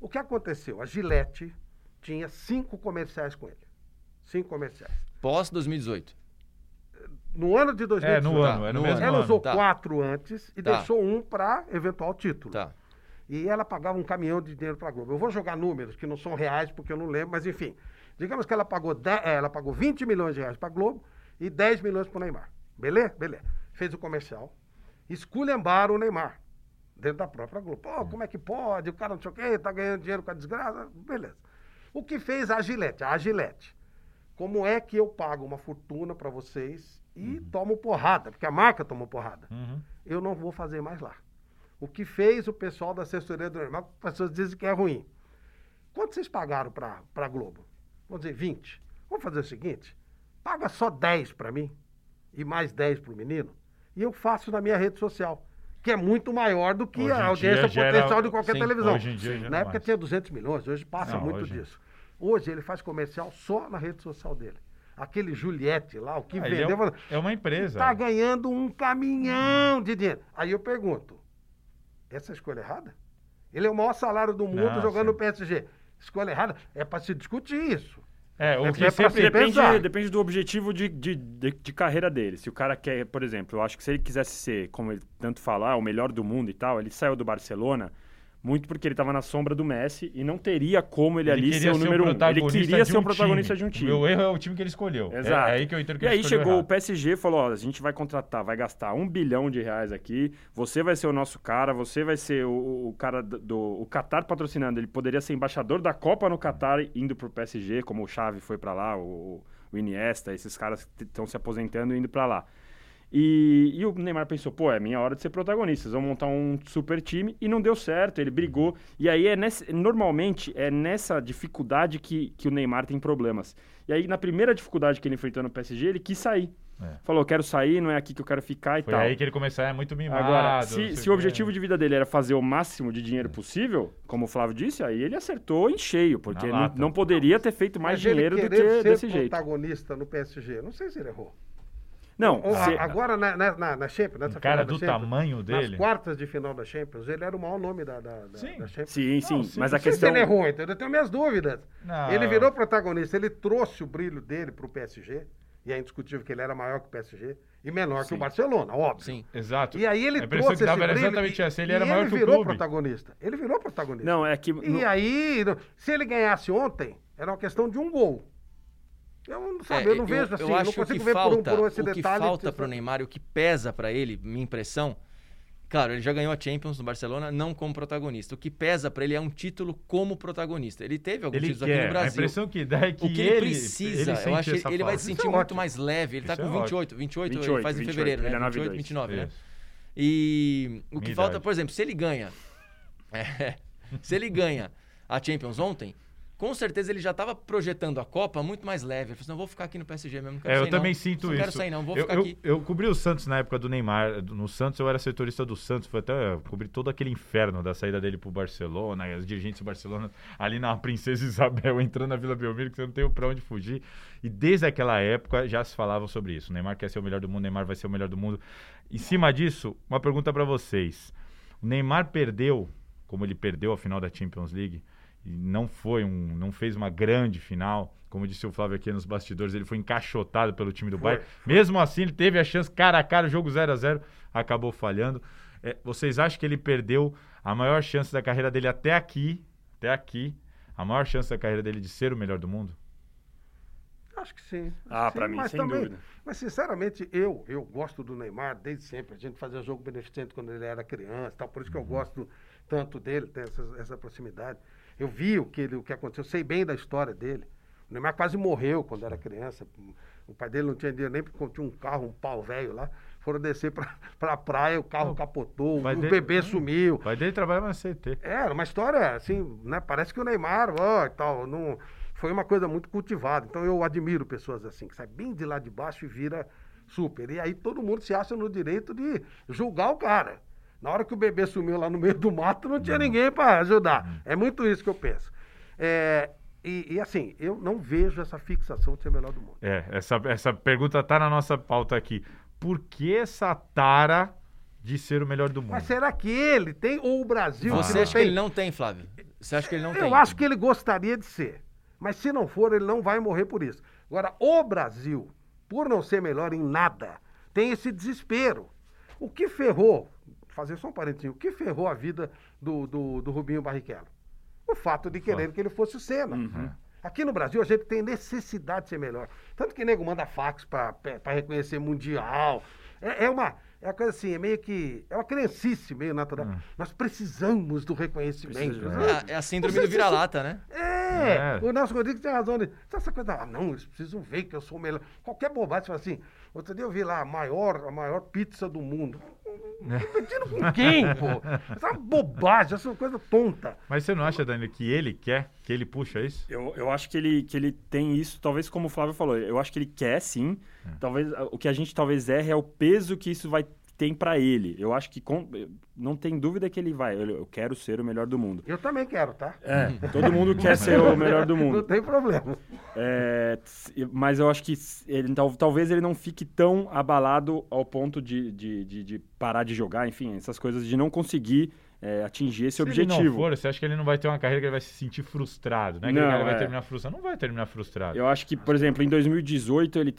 [SPEAKER 4] O que aconteceu? A Gillette tinha cinco comerciais com ele. Cinco comerciais.
[SPEAKER 1] Pós 2018.
[SPEAKER 4] No ano de 2018.
[SPEAKER 2] É, no ano, é no mesmo
[SPEAKER 4] Ela
[SPEAKER 2] ano.
[SPEAKER 4] usou tá. quatro antes e tá. deixou um para eventual título.
[SPEAKER 1] Tá
[SPEAKER 4] e ela pagava um caminhão de dinheiro para a Globo. Eu vou jogar números que não são reais porque eu não lembro, mas enfim. Digamos que ela pagou, 10, eh, ela pagou 20 milhões de reais para a Globo e 10 milhões para o Neymar. Beleza? Beleza. Fez o comercial. Esculhambaram o Neymar. Dentro da própria Globo. Pô, como é que pode? O cara não sei o quê, tá ganhando dinheiro com a desgraça. Beleza. O que fez a Gillette? A Gillette. Como é que eu pago uma fortuna para vocês e uhum. tomo porrada? Porque a marca tomou porrada. Uhum. Eu não vou fazer mais lá. O que fez o pessoal da assessoria do Neymar, as pessoas dizem que é ruim. Quanto vocês pagaram para a Globo? Vamos dizer 20. Vamos fazer o seguinte: paga só 10 para mim e mais 10 para o menino, e eu faço na minha rede social que é muito maior do que hoje a audiência potencial de qualquer sim, televisão. Hoje em dia na época mais. tinha 200 milhões, hoje passa Não, muito hoje... disso. Hoje ele faz comercial só na rede social dele. Aquele Juliette lá, o que ah, vendeu.
[SPEAKER 2] É, é, uma empresa.
[SPEAKER 4] Está ganhando um caminhão de dinheiro. Aí eu pergunto: essa é a escolha errada? Ele é o maior salário do mundo Não, jogando sim. no PSG. Escolha errada? É para se discutir isso.
[SPEAKER 3] É, o é que é sempre depende, depende do objetivo de, de, de, de, carreira dele. Se o cara quer, por exemplo, eu acho que se ele quisesse ser, como ele tanto fala, o melhor do mundo e tal, ele saiu do Barcelona muito porque ele estava na sombra do Messi e não teria como ele, ele ali ser o número um. Ele queria ser um protagonista time. de um time.
[SPEAKER 2] O meu erro é o time que ele escolheu.
[SPEAKER 3] É, Exato.
[SPEAKER 2] É,
[SPEAKER 3] aí
[SPEAKER 2] que eu entendo que
[SPEAKER 3] E aí chegou errado. o PSG e falou: ó, a gente vai contratar, vai gastar um bilhão de reais aqui, você vai ser o nosso cara, você vai ser o, o cara do. O Qatar patrocinando. Ele poderia ser embaixador da Copa no Qatar indo pro PSG, como o Xavi foi para lá, o, o Iniesta, esses caras estão se aposentando e indo para lá. E, e, o Neymar pensou, pô, é minha hora de ser protagonista, vamos montar um super time e não deu certo, ele brigou. E aí é nesse, normalmente é nessa dificuldade que, que o Neymar tem problemas. E aí na primeira dificuldade que ele enfrentou no PSG, ele quis sair. É. Falou, quero sair, não é aqui que eu quero ficar e
[SPEAKER 2] Foi
[SPEAKER 3] tal.
[SPEAKER 2] aí que ele começou a é muito mimado.
[SPEAKER 3] Agora, se, se o objetivo de vida dele era fazer o máximo de dinheiro possível, como o Flávio disse, aí ele acertou em cheio, porque não, não, poderia ter feito mais Mas dinheiro do que desse jeito.
[SPEAKER 4] protagonista no PSG, não sei se ele errou.
[SPEAKER 3] Não,
[SPEAKER 4] se... agora na, na, na, na Champions, nessa
[SPEAKER 2] um cara do Champions, tamanho dele.
[SPEAKER 4] Nas quartas de final da Champions, ele era o maior nome da, da,
[SPEAKER 3] sim.
[SPEAKER 4] da Champions.
[SPEAKER 3] Sim, sim, não, sim. mas a questão.
[SPEAKER 4] ele errou, entendeu? Eu tenho minhas dúvidas. Não. Ele virou protagonista, ele trouxe o brilho dele para o PSG, e é indiscutível que ele era maior que o PSG e menor sim. que o Barcelona, óbvio. Sim,
[SPEAKER 2] exato.
[SPEAKER 4] E aí ele trouxe esse brilho.
[SPEAKER 2] Exatamente essa, ele era maior
[SPEAKER 4] ele
[SPEAKER 2] que o
[SPEAKER 4] virou protagonista. Ele virou protagonista.
[SPEAKER 3] Não, é que.
[SPEAKER 4] E no... aí, se ele ganhasse ontem, era uma questão de um gol. Eu não, sabe, é, eu não vejo assim, eu acho não consigo ver falta, por um, por esse
[SPEAKER 1] o
[SPEAKER 4] detalhe.
[SPEAKER 1] O que falta para o Neymar, o que pesa para ele, minha impressão, Claro, ele já ganhou a Champions no Barcelona, não como protagonista. O que pesa para ele é um título como protagonista. Ele teve alguns
[SPEAKER 2] ele
[SPEAKER 1] títulos quer. aqui no Brasil.
[SPEAKER 2] A impressão que dá é que
[SPEAKER 1] o que ele, ele precisa, ele eu acho que ele vai se sentir é muito mais leve. Ele está com 28, 28, 28, ele faz 28, em fevereiro, né? 28, 29, né? E o que Minha falta, idade. por exemplo, se ele ganha, é, se ele ganha a Champions ontem, com certeza ele já estava projetando a Copa muito mais leve. Ele falou assim, não, vou ficar aqui no PSG mesmo,
[SPEAKER 2] é,
[SPEAKER 1] sair
[SPEAKER 2] Eu também
[SPEAKER 1] não.
[SPEAKER 2] sinto
[SPEAKER 1] não
[SPEAKER 2] isso.
[SPEAKER 1] Não quero sair não, vou
[SPEAKER 2] eu,
[SPEAKER 1] ficar
[SPEAKER 2] eu,
[SPEAKER 1] aqui.
[SPEAKER 2] Eu cobri o Santos na época do Neymar. No Santos eu era setorista do Santos, foi até cobri todo aquele inferno da saída dele pro Barcelona, os dirigentes do Barcelona ali na Princesa Isabel entrando na Vila Belmiro, que você não tem para onde fugir. E desde aquela época já se falava sobre isso. O Neymar quer ser o melhor do mundo, o Neymar vai ser o melhor do mundo. Em cima disso, uma pergunta para vocês. O Neymar perdeu, como ele perdeu a final da Champions League, e não foi um, não fez uma grande final. Como disse o Flávio aqui nos bastidores, ele foi encaixotado pelo time do Bayern. Mesmo assim, ele teve a chance cara a cara, o jogo 0 a 0 acabou falhando. É, vocês acham que ele perdeu a maior chance da carreira dele até aqui, até aqui, a maior chance da carreira dele de ser o melhor do mundo?
[SPEAKER 4] Acho que sim.
[SPEAKER 3] Ah, para mim, sem também, dúvida.
[SPEAKER 4] Mas, sinceramente, eu eu gosto do Neymar desde sempre. A gente fazia jogo beneficente quando ele era criança, tal, por isso que eu uhum. gosto tanto dele, tem essa, essa proximidade. Eu vi o que, ele, o que aconteceu, sei bem da história dele. O Neymar quase morreu quando era criança. O pai dele não tinha dinheiro nem porque tinha um carro, um pau velho lá. Foram descer pra, pra praia, o carro capotou, o, dele, bebê sumiu. O
[SPEAKER 2] pai dele trabalhava na CT.
[SPEAKER 4] Era uma história assim, né? Parece que o Neymar, ó, e tal, não, foi uma coisa muito cultivada. Então eu admiro pessoas assim, que saem bem de lá de baixo e vira super. E aí todo mundo se acha no direito de julgar o cara. Na hora que o bebê sumiu lá no meio do mato, não tinha não. ninguém para ajudar. Uhum. É muito isso que eu penso. É, e, e, assim, eu não vejo essa fixação de ser o melhor do mundo.
[SPEAKER 2] É, essa, essa pergunta tá na nossa pauta aqui. Por que essa tara de ser o melhor do mundo?
[SPEAKER 4] Mas será que ele tem ou o Brasil?
[SPEAKER 1] Você acha que ele não tem, Flávio? Você acha que ele não
[SPEAKER 4] eu
[SPEAKER 1] tem?
[SPEAKER 4] Eu acho que ele gostaria de ser. Mas se não for, ele não vai morrer por isso. Agora, o Brasil, por não ser melhor em nada, tem esse desespero. O que ferrou fazer só um parentinho. O que ferrou a vida do, do, do Rubinho Barrichello? O fato de querer que ele fosse o Senna. Uhum. Aqui no Brasil a gente tem necessidade de ser melhor. Tanto que nego manda fax para reconhecer mundial. É, é, uma. É uma coisa assim, é meio que. É uma criancice meio natural. Hum. Nós precisamos do reconhecimento.
[SPEAKER 1] Né? É, é, a síndrome do vira-lata, né?
[SPEAKER 4] É, é, o Nelson Rodrigues tem razão. Essa coisa, ah, não, eles precisam ver que eu sou o melhor. Qualquer bobagem, você fala assim. Outro dia eu vi lá a maior, a maior pizza do mundo. Competindo com quem, pô? Essa é uma bobagem, essa é uma coisa tonta.
[SPEAKER 2] Mas você não acha, Dani, que ele quer, que ele puxa isso?
[SPEAKER 3] Eu, eu acho que ele, que ele tem isso, talvez como o Flávio falou, eu acho que ele quer sim. É. Talvez o que a gente talvez erre é o peso que isso vai tem para ele. Eu acho que com, não tem dúvida que ele vai. Eu, eu, quero ser o melhor do mundo.
[SPEAKER 4] Eu também quero, tá?
[SPEAKER 3] É, todo mundo quer ser o melhor do mundo.
[SPEAKER 4] Não tem problema.
[SPEAKER 3] É, mas eu acho que ele, talvez ele não fique tão abalado ao ponto de, de, de, de parar de jogar, enfim, essas coisas de não conseguir é, atingir esse
[SPEAKER 2] se
[SPEAKER 3] objetivo.
[SPEAKER 2] Se ele não for, você acha que ele não vai ter uma carreira que ele vai se sentir frustrado, né? Que não, ele vai é. terminar frustrado. Não vai terminar frustrado.
[SPEAKER 3] Eu acho que, por exemplo, em 2018 ele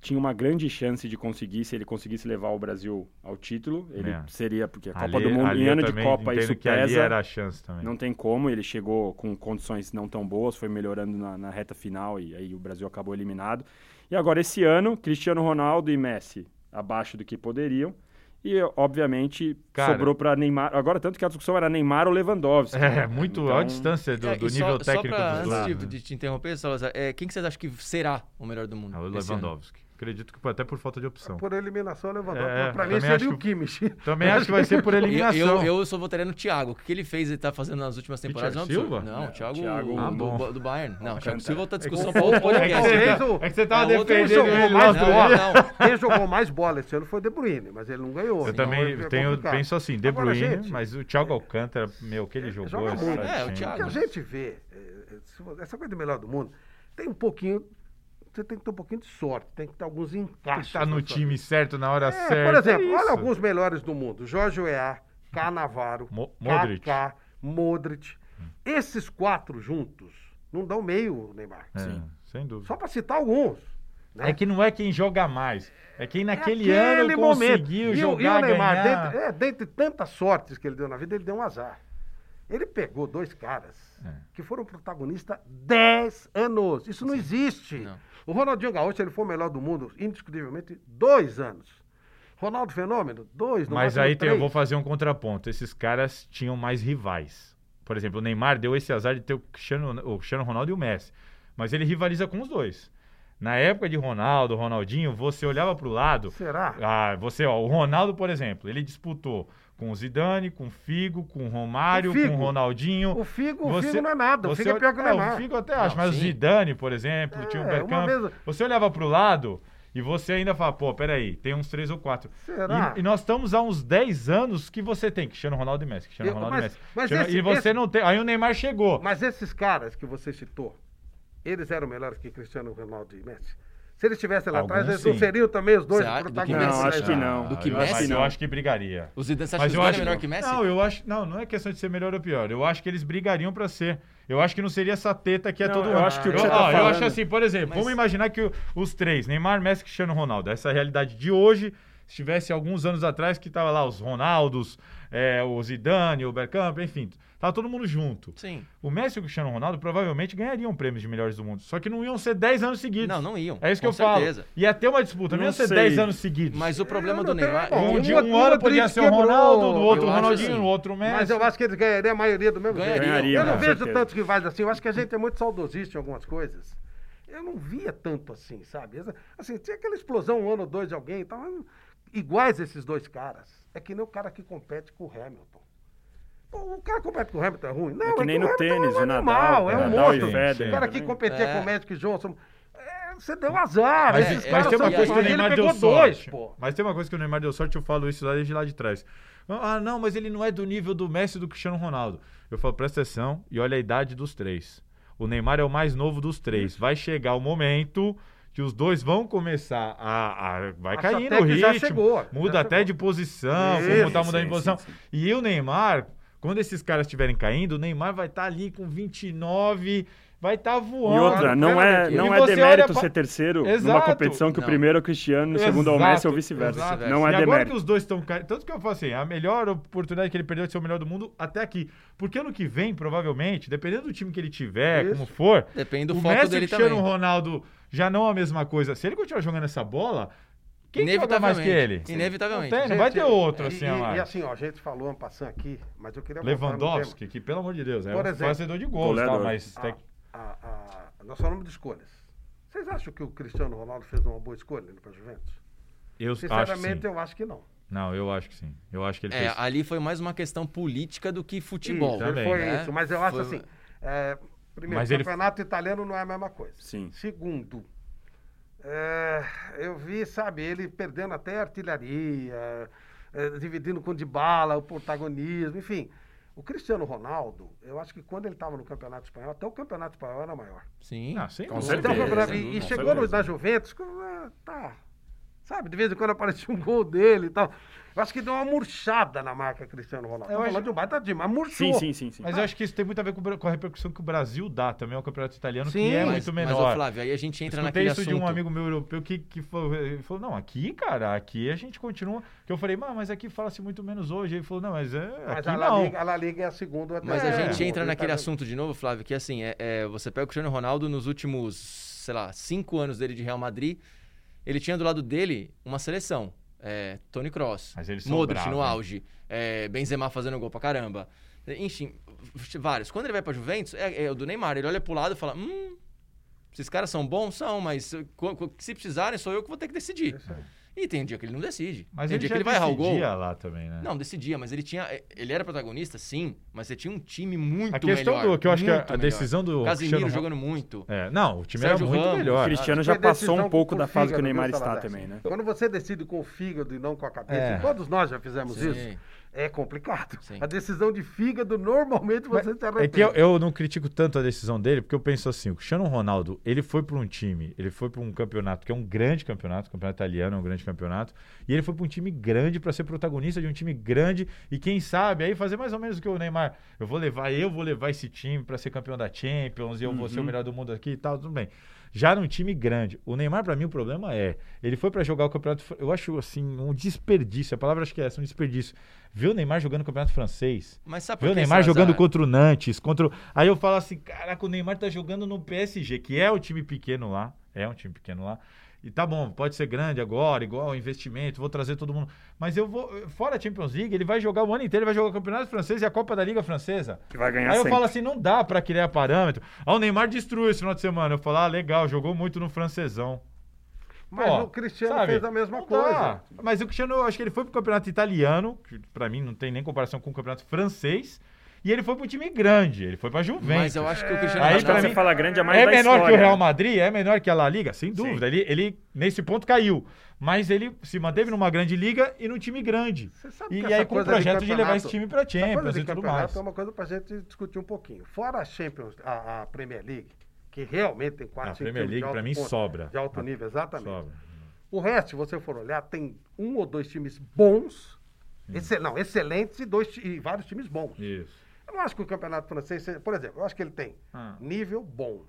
[SPEAKER 3] tinha uma grande chance de conseguir, se ele conseguisse levar o Brasil ao título, ele é. seria, porque a Copa ali, do Mundo, em ano de Copa, isso que pesa. Ali
[SPEAKER 2] era a chance também.
[SPEAKER 3] Não tem como, ele chegou com condições não tão boas, foi melhorando na, na reta final e aí o Brasil acabou eliminado. E agora, esse ano, Cristiano Ronaldo e Messi abaixo do que poderiam. E, obviamente, Cara, sobrou para Neymar. Agora, tanto que a discussão era Neymar ou Lewandowski.
[SPEAKER 2] É, muito então... a distância do, é, do nível só, técnico só pra,
[SPEAKER 1] dos dois. Antes de, de, te interromper, Salazar, é, quem que vocês acham que será o melhor do mundo?
[SPEAKER 2] É o Lewandowski acredito que até por falta de opção.
[SPEAKER 4] Por eliminação, Lewandowski. É, pra mim seria o Kimmich.
[SPEAKER 2] Também acho que vai ser por eliminação.
[SPEAKER 1] Eu, eu, eu sou votaria no Thiago. O que ele fez, ele tá fazendo nas últimas temporadas?
[SPEAKER 2] Thiago Silva?
[SPEAKER 1] Não, o Thiago, Thiago
[SPEAKER 2] ah,
[SPEAKER 1] do, do, Bayern. Não, o Thiago Silva outra discussão é para outro podcast.
[SPEAKER 2] É que, é que você tava é defendendo ele
[SPEAKER 4] mais bola. Não. Quem jogou mais bola esse ano foi o De Bruyne, mas ele não ganhou.
[SPEAKER 2] Eu então também tenho, penso assim, De Bruyne, Agora, gente, mas o Thiago Alcântara, meu, que ele jogou. Joga
[SPEAKER 4] muito. É, o Thiago. O que a gente vê, essa coisa do melhor do mundo, tem um pouquinho você tem que ter um pouquinho de sorte, tem que ter alguns encaixes.
[SPEAKER 2] Está no time certo na hora é, certa.
[SPEAKER 4] Por exemplo, é olha alguns melhores do mundo: Jorge Weah, Canavaro, Mo Modric. Kaká, Modric. Hum. Esses quatro juntos não dão meio, Neymar.
[SPEAKER 2] É, Sim. Sem dúvida.
[SPEAKER 4] Só para citar alguns.
[SPEAKER 2] Né? É que não é quem joga mais. É quem naquele é ano conseguiu momento. jogar, e o, e o Neymar,
[SPEAKER 4] dentre, é, dentre tantas sortes que ele deu na vida, ele deu um azar. Ele pegou dois caras é. que foram protagonistas 10 anos. Isso não existe. Não. O Ronaldinho Gaúcho ele foi o melhor do mundo, indiscutivelmente, dois anos. Ronaldo Fenômeno, dois, no
[SPEAKER 2] Mas aí tem, eu vou fazer um contraponto. Esses caras tinham mais rivais. Por exemplo, o Neymar deu esse azar de ter o Cristiano, o Cristiano Ronaldo e o Messi. Mas ele rivaliza com os dois. Na época de Ronaldo, Ronaldinho, você olhava para o lado.
[SPEAKER 4] Será?
[SPEAKER 2] Ah, você, ó, o Ronaldo, por exemplo, ele disputou com o Zidane, com o Figo, com o Romário, o com o Ronaldinho.
[SPEAKER 4] O Figo, você, o Figo não é nada, o Figo é pior que o
[SPEAKER 2] Neymar. É, o Figo até acho, mas sim. o Zidane, por exemplo, é, tinha o Bergkamp. Vez... Você olhava para o lado e você ainda fala, pô, peraí, tem uns três ou quatro.
[SPEAKER 4] Será?
[SPEAKER 2] E, e nós estamos há uns 10 anos que você tem Cristiano Ronaldo e Messi, Cristiano Eu, Ronaldo mas, e Messi. Mas esse, e você esse... não tem, aí o Neymar chegou.
[SPEAKER 4] Mas esses caras que você citou, eles eram melhores que Cristiano Ronaldo e Messi? Se eles estivessem lá Alguns, atrás, eles não seriam também os dois
[SPEAKER 3] protagonistas? Não, acho que não.
[SPEAKER 2] Do que Messi, eu acho que brigaria.
[SPEAKER 1] O Zidane, você acha que o Zidane é melhor que Messi?
[SPEAKER 2] Não, eu acho, não, não é questão de ser melhor ou pior. Eu acho que eles brigariam para ser. Eu acho que não seria essa teta que é não, todo
[SPEAKER 3] eu ano. Acho que o
[SPEAKER 2] que eu, tá eu acho assim, por exemplo, Mas... vamos imaginar que os três, Neymar, Messi e Cristiano Ronaldo, essa é realidade de hoje, se tivesse alguns anos atrás que tava lá os Ronaldos, é, o Zidane, o Bergkamp, enfim, Tava todo mundo junto.
[SPEAKER 1] Sim.
[SPEAKER 2] O Messi e o Cristiano Ronaldo provavelmente ganhariam prêmios de melhores do mundo. Só que não iam ser 10 anos seguidos.
[SPEAKER 1] Não, não iam.
[SPEAKER 2] É isso que eu certeza. falo. Ia ter uma disputa, não, não ia ser 10 anos seguidos.
[SPEAKER 1] Mas o problema do Neymar.
[SPEAKER 2] Um, de um ano podia ser o Ronaldo, no outro o Ronaldinho, no assim. outro Messi.
[SPEAKER 4] Mas eu acho que eles ganhariam a maioria do mesmo
[SPEAKER 1] ganharia,
[SPEAKER 4] jeito. Eu não vejo certeza. tantos rivais assim. Eu acho que a gente é muito saudosista em algumas coisas. Eu não via tanto assim, sabe? Assim, tinha aquela explosão um ano ou dois de alguém e tal. Iguais esses dois caras. É que nem o cara que compete com o Hamilton. O cara compete com o Hamilton é ruim. Não,
[SPEAKER 3] é que nem no
[SPEAKER 4] é
[SPEAKER 3] tênis, o Nadal.
[SPEAKER 4] É um monstro. O cara que competia é. com o Magic Johnson. É, você deu azar.
[SPEAKER 2] Mas, é, mas tem uma coisa que o Neymar deu sorte. Dois, mas tem uma coisa que o Neymar deu sorte, eu falo isso lá desde lá de trás. Ah, não, mas ele não é do nível do Messi e do Cristiano Ronaldo. Eu falo, presta atenção e olha a idade dos três. O Neymar é o mais novo dos três. Vai chegar o momento que os dois vão começar a. a vai Acho caindo o ritmo. Chegou, muda até chegou. de posição, como tá mudando de posição. Sim, sim. E o Neymar quando esses caras estiverem caindo, o Neymar vai estar tá ali com 29, vai estar tá voando.
[SPEAKER 3] E outra, não é, não é demérito ser terceiro Exato. numa competição que não. o primeiro é o Cristiano e o segundo é o Messi ou vice-versa. Não é
[SPEAKER 2] e
[SPEAKER 3] demérito.
[SPEAKER 2] agora que os dois estão... Tanto que eu falo assim, a melhor oportunidade que ele perdeu de ser o melhor do mundo até aqui. Porque ano que vem, provavelmente, dependendo do time que ele tiver, Isso. como for...
[SPEAKER 1] Depende do foco também. O Messi e o
[SPEAKER 2] Cristiano Ronaldo já não a mesma coisa. Se ele continuar jogando essa bola... Quem joga mais que ele?
[SPEAKER 1] Inevitavelmente.
[SPEAKER 2] Não, tem, não vai ter outro, assim,
[SPEAKER 4] e, e, assim, ó, a gente falou um passando aqui, mas eu queria...
[SPEAKER 2] Lewandowski, que pelo amor de Deus, é Por um fazedor de gols, tá? Mas...
[SPEAKER 4] A, a, a, nós falamos de escolhas. Vocês acham que o Cristiano Ronaldo fez uma boa escolha indo para a Juventus?
[SPEAKER 2] Eu
[SPEAKER 4] Sinceramente,
[SPEAKER 2] acho
[SPEAKER 4] eu acho que não.
[SPEAKER 2] Não, eu acho que sim. Eu acho que ele
[SPEAKER 1] é,
[SPEAKER 2] fez...
[SPEAKER 1] ali foi mais uma questão política do que futebol.
[SPEAKER 4] Isso, também, foi né? isso, mas eu acho foi... assim. É, primeiro, mas o campeonato ele... italiano não é a mesma coisa.
[SPEAKER 2] Sim.
[SPEAKER 4] Segundo, é, eu vi, sabe, ele perdendo até artilharia, é, dividindo com de bala o protagonismo, enfim. O Cristiano Ronaldo, eu acho que quando ele estava no Campeonato Espanhol, até o Campeonato Espanhol era maior.
[SPEAKER 1] Sim,
[SPEAKER 2] ah, sim
[SPEAKER 1] com certeza.
[SPEAKER 4] e, e chegou no, na Juventus, tá, sabe, de vez em quando aparecia um gol dele e tal. Eu acho que deu uma murchada na marca Cristiano Ronaldo. Eu Tô falando de um baita time, mas murchou.
[SPEAKER 2] Sim, sim, sim, sim. Mas ah. eu acho que isso tem muito a ver com, com, a repercussão que o Brasil dá também ao campeonato italiano, sim, que é mas, muito menor. Mas,
[SPEAKER 1] Flávio, aí a gente entra Escutei naquele
[SPEAKER 2] isso de um amigo meu europeu que, que falou, ele falou, não, aqui, cara, aqui a gente continua... Que eu falei, mas aqui fala-se muito menos hoje. Ele falou, não, mas é, mas a La,
[SPEAKER 4] não. Liga, a La Liga é a segunda.
[SPEAKER 1] Mas é, a gente entra naquele assunto de novo, Flávio, que assim, é, é, você pega o Cristiano Ronaldo nos últimos, sei lá, cinco anos dele de Real Madrid, ele tinha do lado dele uma seleção é, Tony Cross, Modric no auge, é, Benzema fazendo gol pra caramba. Enfim, vários. Quando ele vai pra Juventus, é, é o do Neymar. Ele olha pro lado e fala: Hum, esses caras são bons? São, mas se precisarem, sou eu que vou ter que decidir. E tem um dia que ele não decide.
[SPEAKER 2] Mas
[SPEAKER 1] tem
[SPEAKER 2] ele
[SPEAKER 1] dia
[SPEAKER 2] que
[SPEAKER 1] ele vai errar o gol.
[SPEAKER 2] lá também, né?
[SPEAKER 1] Não, decidia, mas ele tinha. Ele era protagonista, sim, mas você tinha um time muito
[SPEAKER 2] melhor. A questão
[SPEAKER 1] melhor,
[SPEAKER 2] do que eu acho que a, a decisão do.
[SPEAKER 1] Casimiro Cristiano... jogando muito.
[SPEAKER 2] É, não, o time Sérgio era muito Ramos, melhor.
[SPEAKER 3] O Cristiano já passou um pouco da fase que o Neymar está também, né?
[SPEAKER 4] Quando você decide com o fígado e não com a cabeça, é. todos nós já fizemos sim. isso é complicado. Sim. A decisão de fígado, normalmente você Mas se arrepende.
[SPEAKER 2] É que eu, eu, não critico tanto a decisão dele, porque eu penso assim, o Cristiano Ronaldo, ele foi para um time, ele foi para um campeonato que é um grande campeonato, o campeonato italiano é um grande campeonato, e ele foi para um time grande para ser protagonista de um time grande e quem sabe aí fazer mais ou menos o que o Neymar, eu vou levar, eu vou levar esse time para ser campeão da Champions e eu uhum. vou ser o uhum. melhor do mundo aqui e tal, tudo bem já num time grande. O Neymar, para mim, o problema é, ele foi para jogar o campeonato, eu acho assim, um desperdício, a palavra acho que é essa, um desperdício. Ver o Neymar jogando o campeonato francês.
[SPEAKER 1] Mas sabe
[SPEAKER 2] Ver o Neymar jogando contra o Nantes, contra o... Aí eu falo assim, caraca, o Neymar tá jogando no PSG, que é o time pequeno lá, é um time pequeno lá. E tá bom, pode ser grande agora, igual investimento, vou trazer todo mundo. Mas eu vou. Fora a Champions League, ele vai jogar o ano inteiro, ele vai jogar o Campeonato Francês e a Copa da Liga Francesa.
[SPEAKER 3] Que vai ganhar
[SPEAKER 2] Aí
[SPEAKER 3] sempre.
[SPEAKER 2] eu falo assim: não dá para criar parâmetro. Ah, o Neymar destruiu esse final de semana. Eu falo, ah, legal, jogou muito no francesão.
[SPEAKER 4] Mas Pô, o Cristiano sabe, fez a mesma coisa. Dá.
[SPEAKER 2] Mas o Cristiano, eu acho que ele foi pro campeonato italiano, que pra mim não tem nem comparação com o campeonato francês. E ele foi para um time grande, ele foi para Juventus. Mas
[SPEAKER 1] eu acho que o Cristiano
[SPEAKER 2] Aí, Ronaldo...
[SPEAKER 3] você
[SPEAKER 2] mim,
[SPEAKER 3] fala grande, é mais
[SPEAKER 2] É menor
[SPEAKER 3] história,
[SPEAKER 2] que o Real Madrid? É menor que a La Liga? Sem dúvida. Ele, ele, nesse ponto, caiu. Mas ele se manteve numa grande liga e num time grande. E, aí com o projeto de, de, levar esse time para Champions e tudo mais.
[SPEAKER 4] É uma coisa para a gente discutir um pouquinho. Fora a Champions, a, a Premier League, que realmente tem quatro
[SPEAKER 2] A Premier League, para mim,
[SPEAKER 4] ponto,
[SPEAKER 2] sobra.
[SPEAKER 4] De alto nível, exatamente. Sobra. O resto, se você for olhar, tem um ou dois times bons, hum. excel, não, excelentes e, dois, e vários times bons.
[SPEAKER 2] Isso.
[SPEAKER 4] Acho que o campeonato francês, por exemplo, eu acho que ele tem ah. nível bom.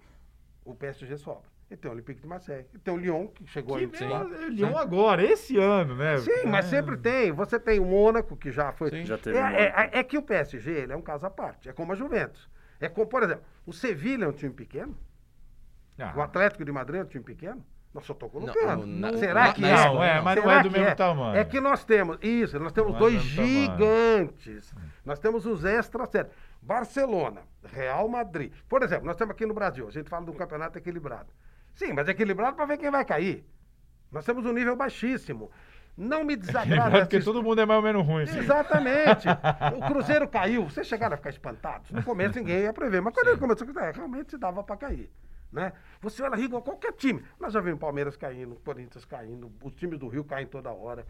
[SPEAKER 4] O PSG sobra. E tem o Olympique de Marseille. E tem o Lyon, que chegou que aí.
[SPEAKER 2] Lá, o Lyon agora, esse ano, né?
[SPEAKER 4] Sim, é. mas sempre tem. Você tem o Mônaco, que já foi.
[SPEAKER 3] Sim, já teve
[SPEAKER 4] é, é, é, é, que o PSG ele é um caso à parte. É como a Juventus. É como, por exemplo, o Sevilha é um time pequeno. Ah. O Atlético de Madrid é um time pequeno. Nós só estou colocando. Não, não, Será
[SPEAKER 2] não,
[SPEAKER 4] que
[SPEAKER 2] não,
[SPEAKER 4] é?
[SPEAKER 2] Não, é, mas não é do mesmo é? tamanho.
[SPEAKER 4] É que nós temos, isso, nós temos dois gigantes. Tamanho. Nós temos os extras sérios. Barcelona, Real Madrid. Por exemplo, nós temos aqui no Brasil, a gente fala de um campeonato equilibrado. Sim, mas equilibrado para ver quem vai cair. Nós temos um nível baixíssimo. Não me desagrada.
[SPEAKER 2] É porque todo mundo é mais ou menos ruim.
[SPEAKER 4] Exatamente. o Cruzeiro caiu. Vocês chegaram a ficar espantados? No começo ninguém ia prever, mas quando Sim. ele começou, é, realmente dava para cair. Né? Você olha igual qualquer time. Nós já vimos Palmeiras caindo, Corinthians caindo, os times do Rio caem toda hora.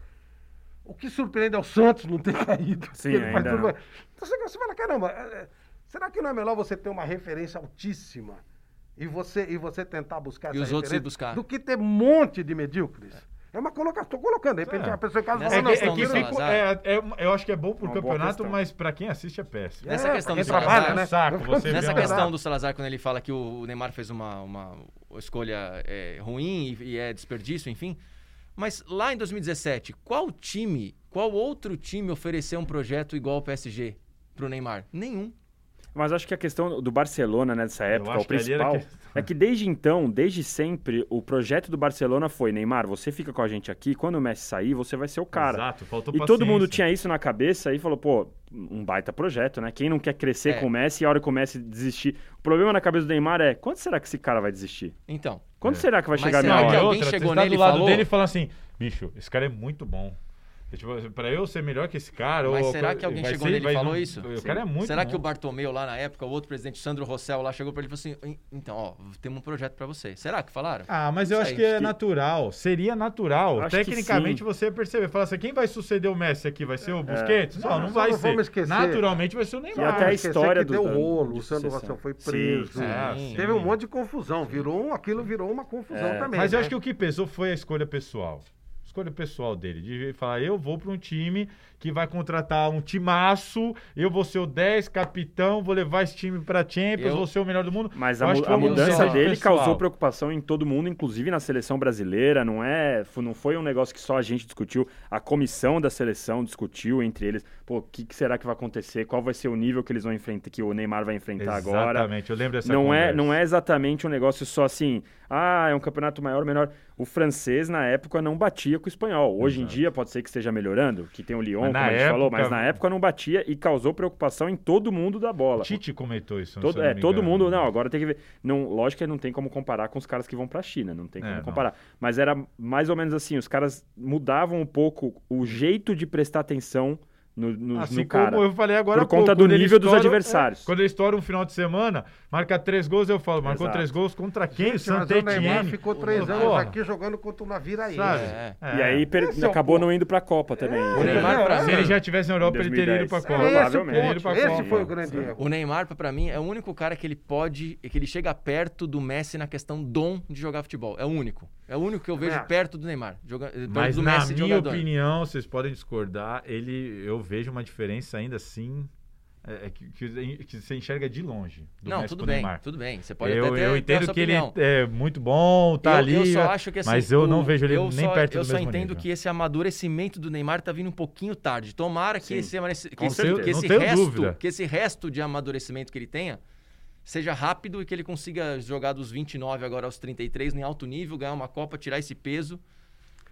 [SPEAKER 4] O que surpreende é o Santos não ter caído.
[SPEAKER 3] Sim, ainda tudo...
[SPEAKER 4] Então você, fala, caramba, é, é, será que não é melhor você ter uma referência altíssima e você, e você tentar buscar
[SPEAKER 1] e
[SPEAKER 4] essa
[SPEAKER 1] os outros buscar.
[SPEAKER 4] do que ter um monte de medíocres? É uma colocação, estou colocando, de repente
[SPEAKER 2] É.
[SPEAKER 4] a pessoa em casa
[SPEAKER 1] Nessa
[SPEAKER 2] É
[SPEAKER 4] fala, não,
[SPEAKER 2] é
[SPEAKER 1] Salazar.
[SPEAKER 2] é- é- eu acho que é bom pro
[SPEAKER 3] Uma boa
[SPEAKER 2] campeonato, mas pra quem assiste é péssimo.
[SPEAKER 1] Nessa
[SPEAKER 4] É,
[SPEAKER 1] questão do
[SPEAKER 4] quem trabalha,
[SPEAKER 1] Salazar,
[SPEAKER 4] né?
[SPEAKER 2] saco, você
[SPEAKER 1] Nessa questão do Salazar, quando ele fala que o Neymar fez uma, uma escolha é, ruim e, e é desperdício, enfim. Mas lá em 2017, qual time, qual outro time ofereceu um projeto igual ao PSG pro Neymar? Nenhum.
[SPEAKER 3] Mas acho que a questão do Barcelona nessa época,
[SPEAKER 2] acho
[SPEAKER 3] o principal,
[SPEAKER 2] que-
[SPEAKER 3] é que desde então, desde sempre, o projeto do Barcelona foi, Neymar, você fica com a gente aqui, quando o Messi sair, você vai ser o cara.
[SPEAKER 2] Exato, faltou
[SPEAKER 3] E todo mundo
[SPEAKER 2] paciência.
[SPEAKER 3] tinha isso na cabeça e falou, pô, um baita projeto, né? Quem não quer crescer
[SPEAKER 1] É.
[SPEAKER 3] com o Messi e a hora que o Messi desistir. O problema na cabeça do Neymar é, quando será que esse cara vai desistir?
[SPEAKER 1] Então.
[SPEAKER 3] Quando
[SPEAKER 2] É.
[SPEAKER 3] será que vai
[SPEAKER 1] Mas
[SPEAKER 3] chegar a
[SPEAKER 1] será
[SPEAKER 3] minha
[SPEAKER 1] que
[SPEAKER 3] hora?
[SPEAKER 1] alguém
[SPEAKER 2] outra,
[SPEAKER 1] chegou
[SPEAKER 2] você tá
[SPEAKER 1] nele
[SPEAKER 2] do lado
[SPEAKER 1] falou?
[SPEAKER 2] dele e fala assim, bicho, esse cara é muito bom. É, Tipo, pra eu ser melhor que esse cara...
[SPEAKER 1] Mas
[SPEAKER 2] ou-
[SPEAKER 1] será que alguém chegou
[SPEAKER 2] ser-
[SPEAKER 1] nele e falou
[SPEAKER 2] não-
[SPEAKER 1] isso?
[SPEAKER 2] O cara é muito
[SPEAKER 1] Será
[SPEAKER 2] bom.
[SPEAKER 1] que o Bartomeu lá na época, o outro presidente, Sandro Rossell, lá chegou pra ele e falou assim: então, ó, temos um projeto pra você. Será que falaram?
[SPEAKER 2] Ah, mas eu acho
[SPEAKER 1] sei,
[SPEAKER 2] que é
[SPEAKER 3] acho que-
[SPEAKER 2] natural. Seria natural.
[SPEAKER 3] Acho
[SPEAKER 2] Tecnicamente você perceber. Fala assim, quem vai suceder o Messi aqui? Vai ser o Busquets?
[SPEAKER 4] Só
[SPEAKER 2] Não,
[SPEAKER 4] não-
[SPEAKER 2] não vai
[SPEAKER 4] não
[SPEAKER 2] ser.
[SPEAKER 4] esquecer.
[SPEAKER 2] Naturalmente vai ser o
[SPEAKER 3] E
[SPEAKER 2] Neymar.
[SPEAKER 3] até a história
[SPEAKER 4] que
[SPEAKER 3] do-
[SPEAKER 4] deu rolo, o Sandro. Rossell foi preso.
[SPEAKER 3] sim.
[SPEAKER 2] É,
[SPEAKER 1] Sim.
[SPEAKER 4] Teve um monte de confusão, virou, um- aquilo virou uma confusão
[SPEAKER 3] É.
[SPEAKER 4] também.
[SPEAKER 2] Mas eu
[SPEAKER 4] né?
[SPEAKER 2] acho que o que pesou foi a escolha pessoal. Escolha pessoal dele, de falar, eu vou para um time que vai contratar um timaço, eu vou ser o 10, capitão, vou levar esse time para Champions,
[SPEAKER 1] Eu-
[SPEAKER 2] vou ser o melhor do mundo.
[SPEAKER 3] Mas a, mu- a
[SPEAKER 2] uma
[SPEAKER 3] mudança dele
[SPEAKER 2] pessoal.
[SPEAKER 3] causou preocupação em todo mundo, inclusive na seleção brasileira. Não é, não foi um negócio que só a gente discutiu. A comissão da seleção discutiu entre eles. Pô, o que, que será que vai acontecer? Qual vai ser o nível que eles vão enfrentar, que o Neymar vai enfrentar agora?
[SPEAKER 2] Exatamente, eu lembro dessa
[SPEAKER 3] Não é, não é exatamente um negócio só assim, ah, é um campeonato maior ou menor. O francês, na época, não batia com o espanhol. Hoje em
[SPEAKER 2] Exato.
[SPEAKER 3] dia, pode ser que esteja melhorando, que tem o Lyon,
[SPEAKER 2] na
[SPEAKER 3] a gente falou,
[SPEAKER 2] época-
[SPEAKER 3] mas na época não batia e causou preocupação em todo mundo da bola.
[SPEAKER 2] Tite comentou isso.
[SPEAKER 3] Todo,
[SPEAKER 2] eu não
[SPEAKER 3] é,
[SPEAKER 2] me
[SPEAKER 3] todo
[SPEAKER 2] engano.
[SPEAKER 3] mundo, não, agora tem que ver. Não, lógico que não tem como comparar com os caras que vão pra China, não tem
[SPEAKER 2] É,
[SPEAKER 3] como
[SPEAKER 2] não.
[SPEAKER 3] comparar. Mas era mais ou menos assim, os caras mudavam um pouco o jeito de prestar atenção no, no,
[SPEAKER 2] Assim
[SPEAKER 3] no cara.
[SPEAKER 2] como eu falei agora
[SPEAKER 3] Por
[SPEAKER 2] pouco,
[SPEAKER 3] conta do nível dos
[SPEAKER 2] estoura-
[SPEAKER 3] adversários.
[SPEAKER 2] é, quando ele estoura um final de semana, marca três gols, eu falo, marcou
[SPEAKER 3] Exato.
[SPEAKER 2] três gols contra quem?
[SPEAKER 4] Gente, mas
[SPEAKER 2] Saint
[SPEAKER 4] o Neymar ficou três
[SPEAKER 2] Porra.
[SPEAKER 4] anos aqui jogando contra o Naviraí.
[SPEAKER 2] Sabe?
[SPEAKER 1] É.
[SPEAKER 2] É.
[SPEAKER 3] E aí per-
[SPEAKER 4] é
[SPEAKER 3] acabou
[SPEAKER 4] ponto.
[SPEAKER 3] não indo pra Copa também.
[SPEAKER 1] O Neymar, pra
[SPEAKER 2] Se
[SPEAKER 1] mim,
[SPEAKER 2] ele já tivesse na Europa, ele teria ido pra
[SPEAKER 3] 2010.
[SPEAKER 2] Copa.
[SPEAKER 4] Esse
[SPEAKER 2] Copa.
[SPEAKER 4] foi o grande erro.
[SPEAKER 1] O Neymar, pra mim, é o único cara que ele pode, que ele chega perto do Messi na questão dom de jogar futebol. É o único. É o único que eu vejo
[SPEAKER 4] É.
[SPEAKER 1] perto do Neymar. Joga,
[SPEAKER 2] Mas
[SPEAKER 1] do
[SPEAKER 2] na minha opinião, vocês podem discordar, ele, eu vejo uma diferença ainda assim, é, é que, que, que você enxerga de longe. do
[SPEAKER 1] Não, tudo bem,
[SPEAKER 2] Neymar.
[SPEAKER 1] tudo bem. Você pode
[SPEAKER 2] eu,
[SPEAKER 1] até ter,
[SPEAKER 2] eu entendo que ele
[SPEAKER 1] opinião.
[SPEAKER 2] é muito bom, tá
[SPEAKER 1] eu,
[SPEAKER 2] ali.
[SPEAKER 1] eu só acho que assim,
[SPEAKER 2] mas eu não
[SPEAKER 1] o-
[SPEAKER 2] vejo ele
[SPEAKER 1] eu
[SPEAKER 2] nem
[SPEAKER 1] só-
[SPEAKER 2] perto
[SPEAKER 1] Eu
[SPEAKER 2] do
[SPEAKER 1] só
[SPEAKER 2] mesmo
[SPEAKER 1] entendo
[SPEAKER 2] nível.
[SPEAKER 1] que esse amadurecimento do Neymar tá vindo um pouquinho tarde. Tomara que
[SPEAKER 3] Sim.
[SPEAKER 1] esse, que
[SPEAKER 3] Com
[SPEAKER 1] esse, que
[SPEAKER 2] Não
[SPEAKER 1] esse resto,
[SPEAKER 2] dúvida.
[SPEAKER 1] que esse resto de amadurecimento que ele tenha seja rápido e que ele consiga jogar dos 29 agora aos 33 em alto nível, ganhar uma Copa, tirar esse peso.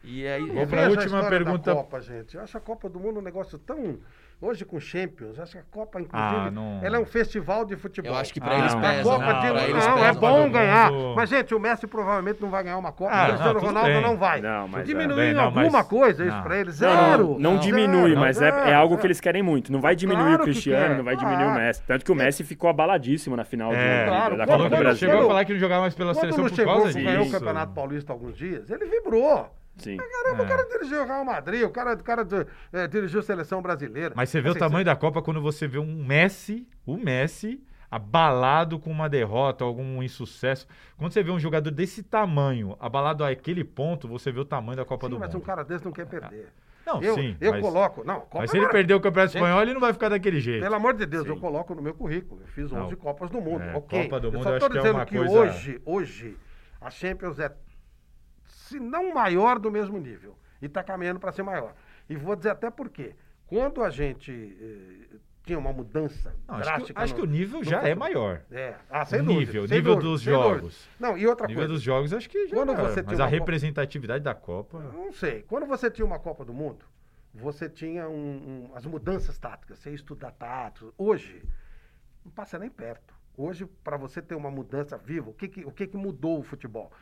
[SPEAKER 1] E aí
[SPEAKER 2] pra
[SPEAKER 4] vejo a
[SPEAKER 2] última pergunta.
[SPEAKER 4] Da Copa, gente. Eu acho a Copa do Mundo um negócio tão. Hoje com Champions, acho que a Copa, inclusive,
[SPEAKER 2] Ah, não-
[SPEAKER 4] ela é um festival de futebol.
[SPEAKER 1] eu acho que pra
[SPEAKER 2] Ah,
[SPEAKER 1] eles pesa.
[SPEAKER 4] Copa
[SPEAKER 2] não,
[SPEAKER 4] de...
[SPEAKER 1] pra eles
[SPEAKER 4] não, é bom ganhar.
[SPEAKER 2] mundo-
[SPEAKER 4] Mas, gente, o Messi provavelmente não vai ganhar uma Copa.
[SPEAKER 2] Ah,
[SPEAKER 4] o Cristiano Ronaldo
[SPEAKER 2] bem.
[SPEAKER 4] não vai.
[SPEAKER 3] Não, mas é.
[SPEAKER 2] Bem,
[SPEAKER 4] alguma
[SPEAKER 2] mas-
[SPEAKER 4] coisa isso
[SPEAKER 2] não.
[SPEAKER 4] pra eles. Zero.
[SPEAKER 3] não, não
[SPEAKER 1] Não,
[SPEAKER 3] diminui, mas é, é algo que eles querem muito. Não vai diminuir
[SPEAKER 4] Claro
[SPEAKER 3] o Cristiano, não vai diminuir o. Messi. Tanto que o Messi ficou abaladíssimo na final do-
[SPEAKER 2] É,
[SPEAKER 4] Claro,
[SPEAKER 3] da
[SPEAKER 4] quando-
[SPEAKER 3] Copa do
[SPEAKER 4] quando
[SPEAKER 3] Brasil.
[SPEAKER 2] chegou a
[SPEAKER 4] Quando-
[SPEAKER 2] falar que não jogava mais pela
[SPEAKER 4] Quando
[SPEAKER 2] seleção por
[SPEAKER 4] chegou,
[SPEAKER 2] causa
[SPEAKER 4] ganhou o
[SPEAKER 2] disso.
[SPEAKER 4] Campeonato Paulista alguns dias, ele vibrou.
[SPEAKER 3] Sim.
[SPEAKER 4] Caramba,
[SPEAKER 2] É.
[SPEAKER 4] o cara dirigiu o Real Madrid, o cara, o cara eh, dirigiu a seleção brasileira.
[SPEAKER 2] Mas você vê o
[SPEAKER 4] Assim,
[SPEAKER 2] tamanho da Copa quando você vê um Messi, o Messi, abalado com uma derrota, algum insucesso. Quando você vê um jogador desse tamanho, abalado àquele ponto, você vê o tamanho da Copa
[SPEAKER 4] Sim,
[SPEAKER 2] do
[SPEAKER 4] mas
[SPEAKER 2] Mundo.
[SPEAKER 4] um cara desse não quer perder.
[SPEAKER 2] Não,
[SPEAKER 4] eu
[SPEAKER 2] sim.
[SPEAKER 4] eu
[SPEAKER 2] mas,
[SPEAKER 4] coloco. Não, Copa
[SPEAKER 2] mas se ele perder o Campeonato
[SPEAKER 4] Gente,
[SPEAKER 2] Espanhol, ele não vai ficar daquele jeito.
[SPEAKER 4] Pelo amor de Deus,
[SPEAKER 2] Sim.
[SPEAKER 4] eu coloco no meu currículo. Eu fiz
[SPEAKER 2] Não.
[SPEAKER 4] 11 Copas do Mundo.
[SPEAKER 2] É,
[SPEAKER 4] ok.
[SPEAKER 2] Copa do
[SPEAKER 4] eu
[SPEAKER 2] Mundo
[SPEAKER 4] só
[SPEAKER 2] eu acho que é
[SPEAKER 4] dizendo
[SPEAKER 2] uma
[SPEAKER 4] que
[SPEAKER 2] coisa-
[SPEAKER 4] hoje, hoje, a Champions é, se não maior, do mesmo nível. E está caminhando para ser maior. E vou dizer até por quê. Quando a gente eh, tinha uma mudança
[SPEAKER 2] Não, acho
[SPEAKER 4] drástica...
[SPEAKER 2] que, acho
[SPEAKER 4] no-
[SPEAKER 2] que o nível já é maior.
[SPEAKER 4] É, ah, sem
[SPEAKER 2] O
[SPEAKER 4] dúvida,
[SPEAKER 2] nível, nível
[SPEAKER 4] dúvida,
[SPEAKER 2] dos jogos.
[SPEAKER 4] Não, e outra
[SPEAKER 2] O nível
[SPEAKER 4] coisa.
[SPEAKER 2] dos jogos, acho que já
[SPEAKER 4] Quando
[SPEAKER 2] é,
[SPEAKER 4] você
[SPEAKER 2] Mas a
[SPEAKER 4] uma Copa-
[SPEAKER 2] representatividade da Copa...
[SPEAKER 4] Não sei. Quando você tinha uma Copa do Mundo, você tinha um- um- as mudanças táticas, você ia estudar táticos. Hoje, não passa nem perto. Hoje, para você ter uma mudança viva, o que, que, o que, que mudou o futebol?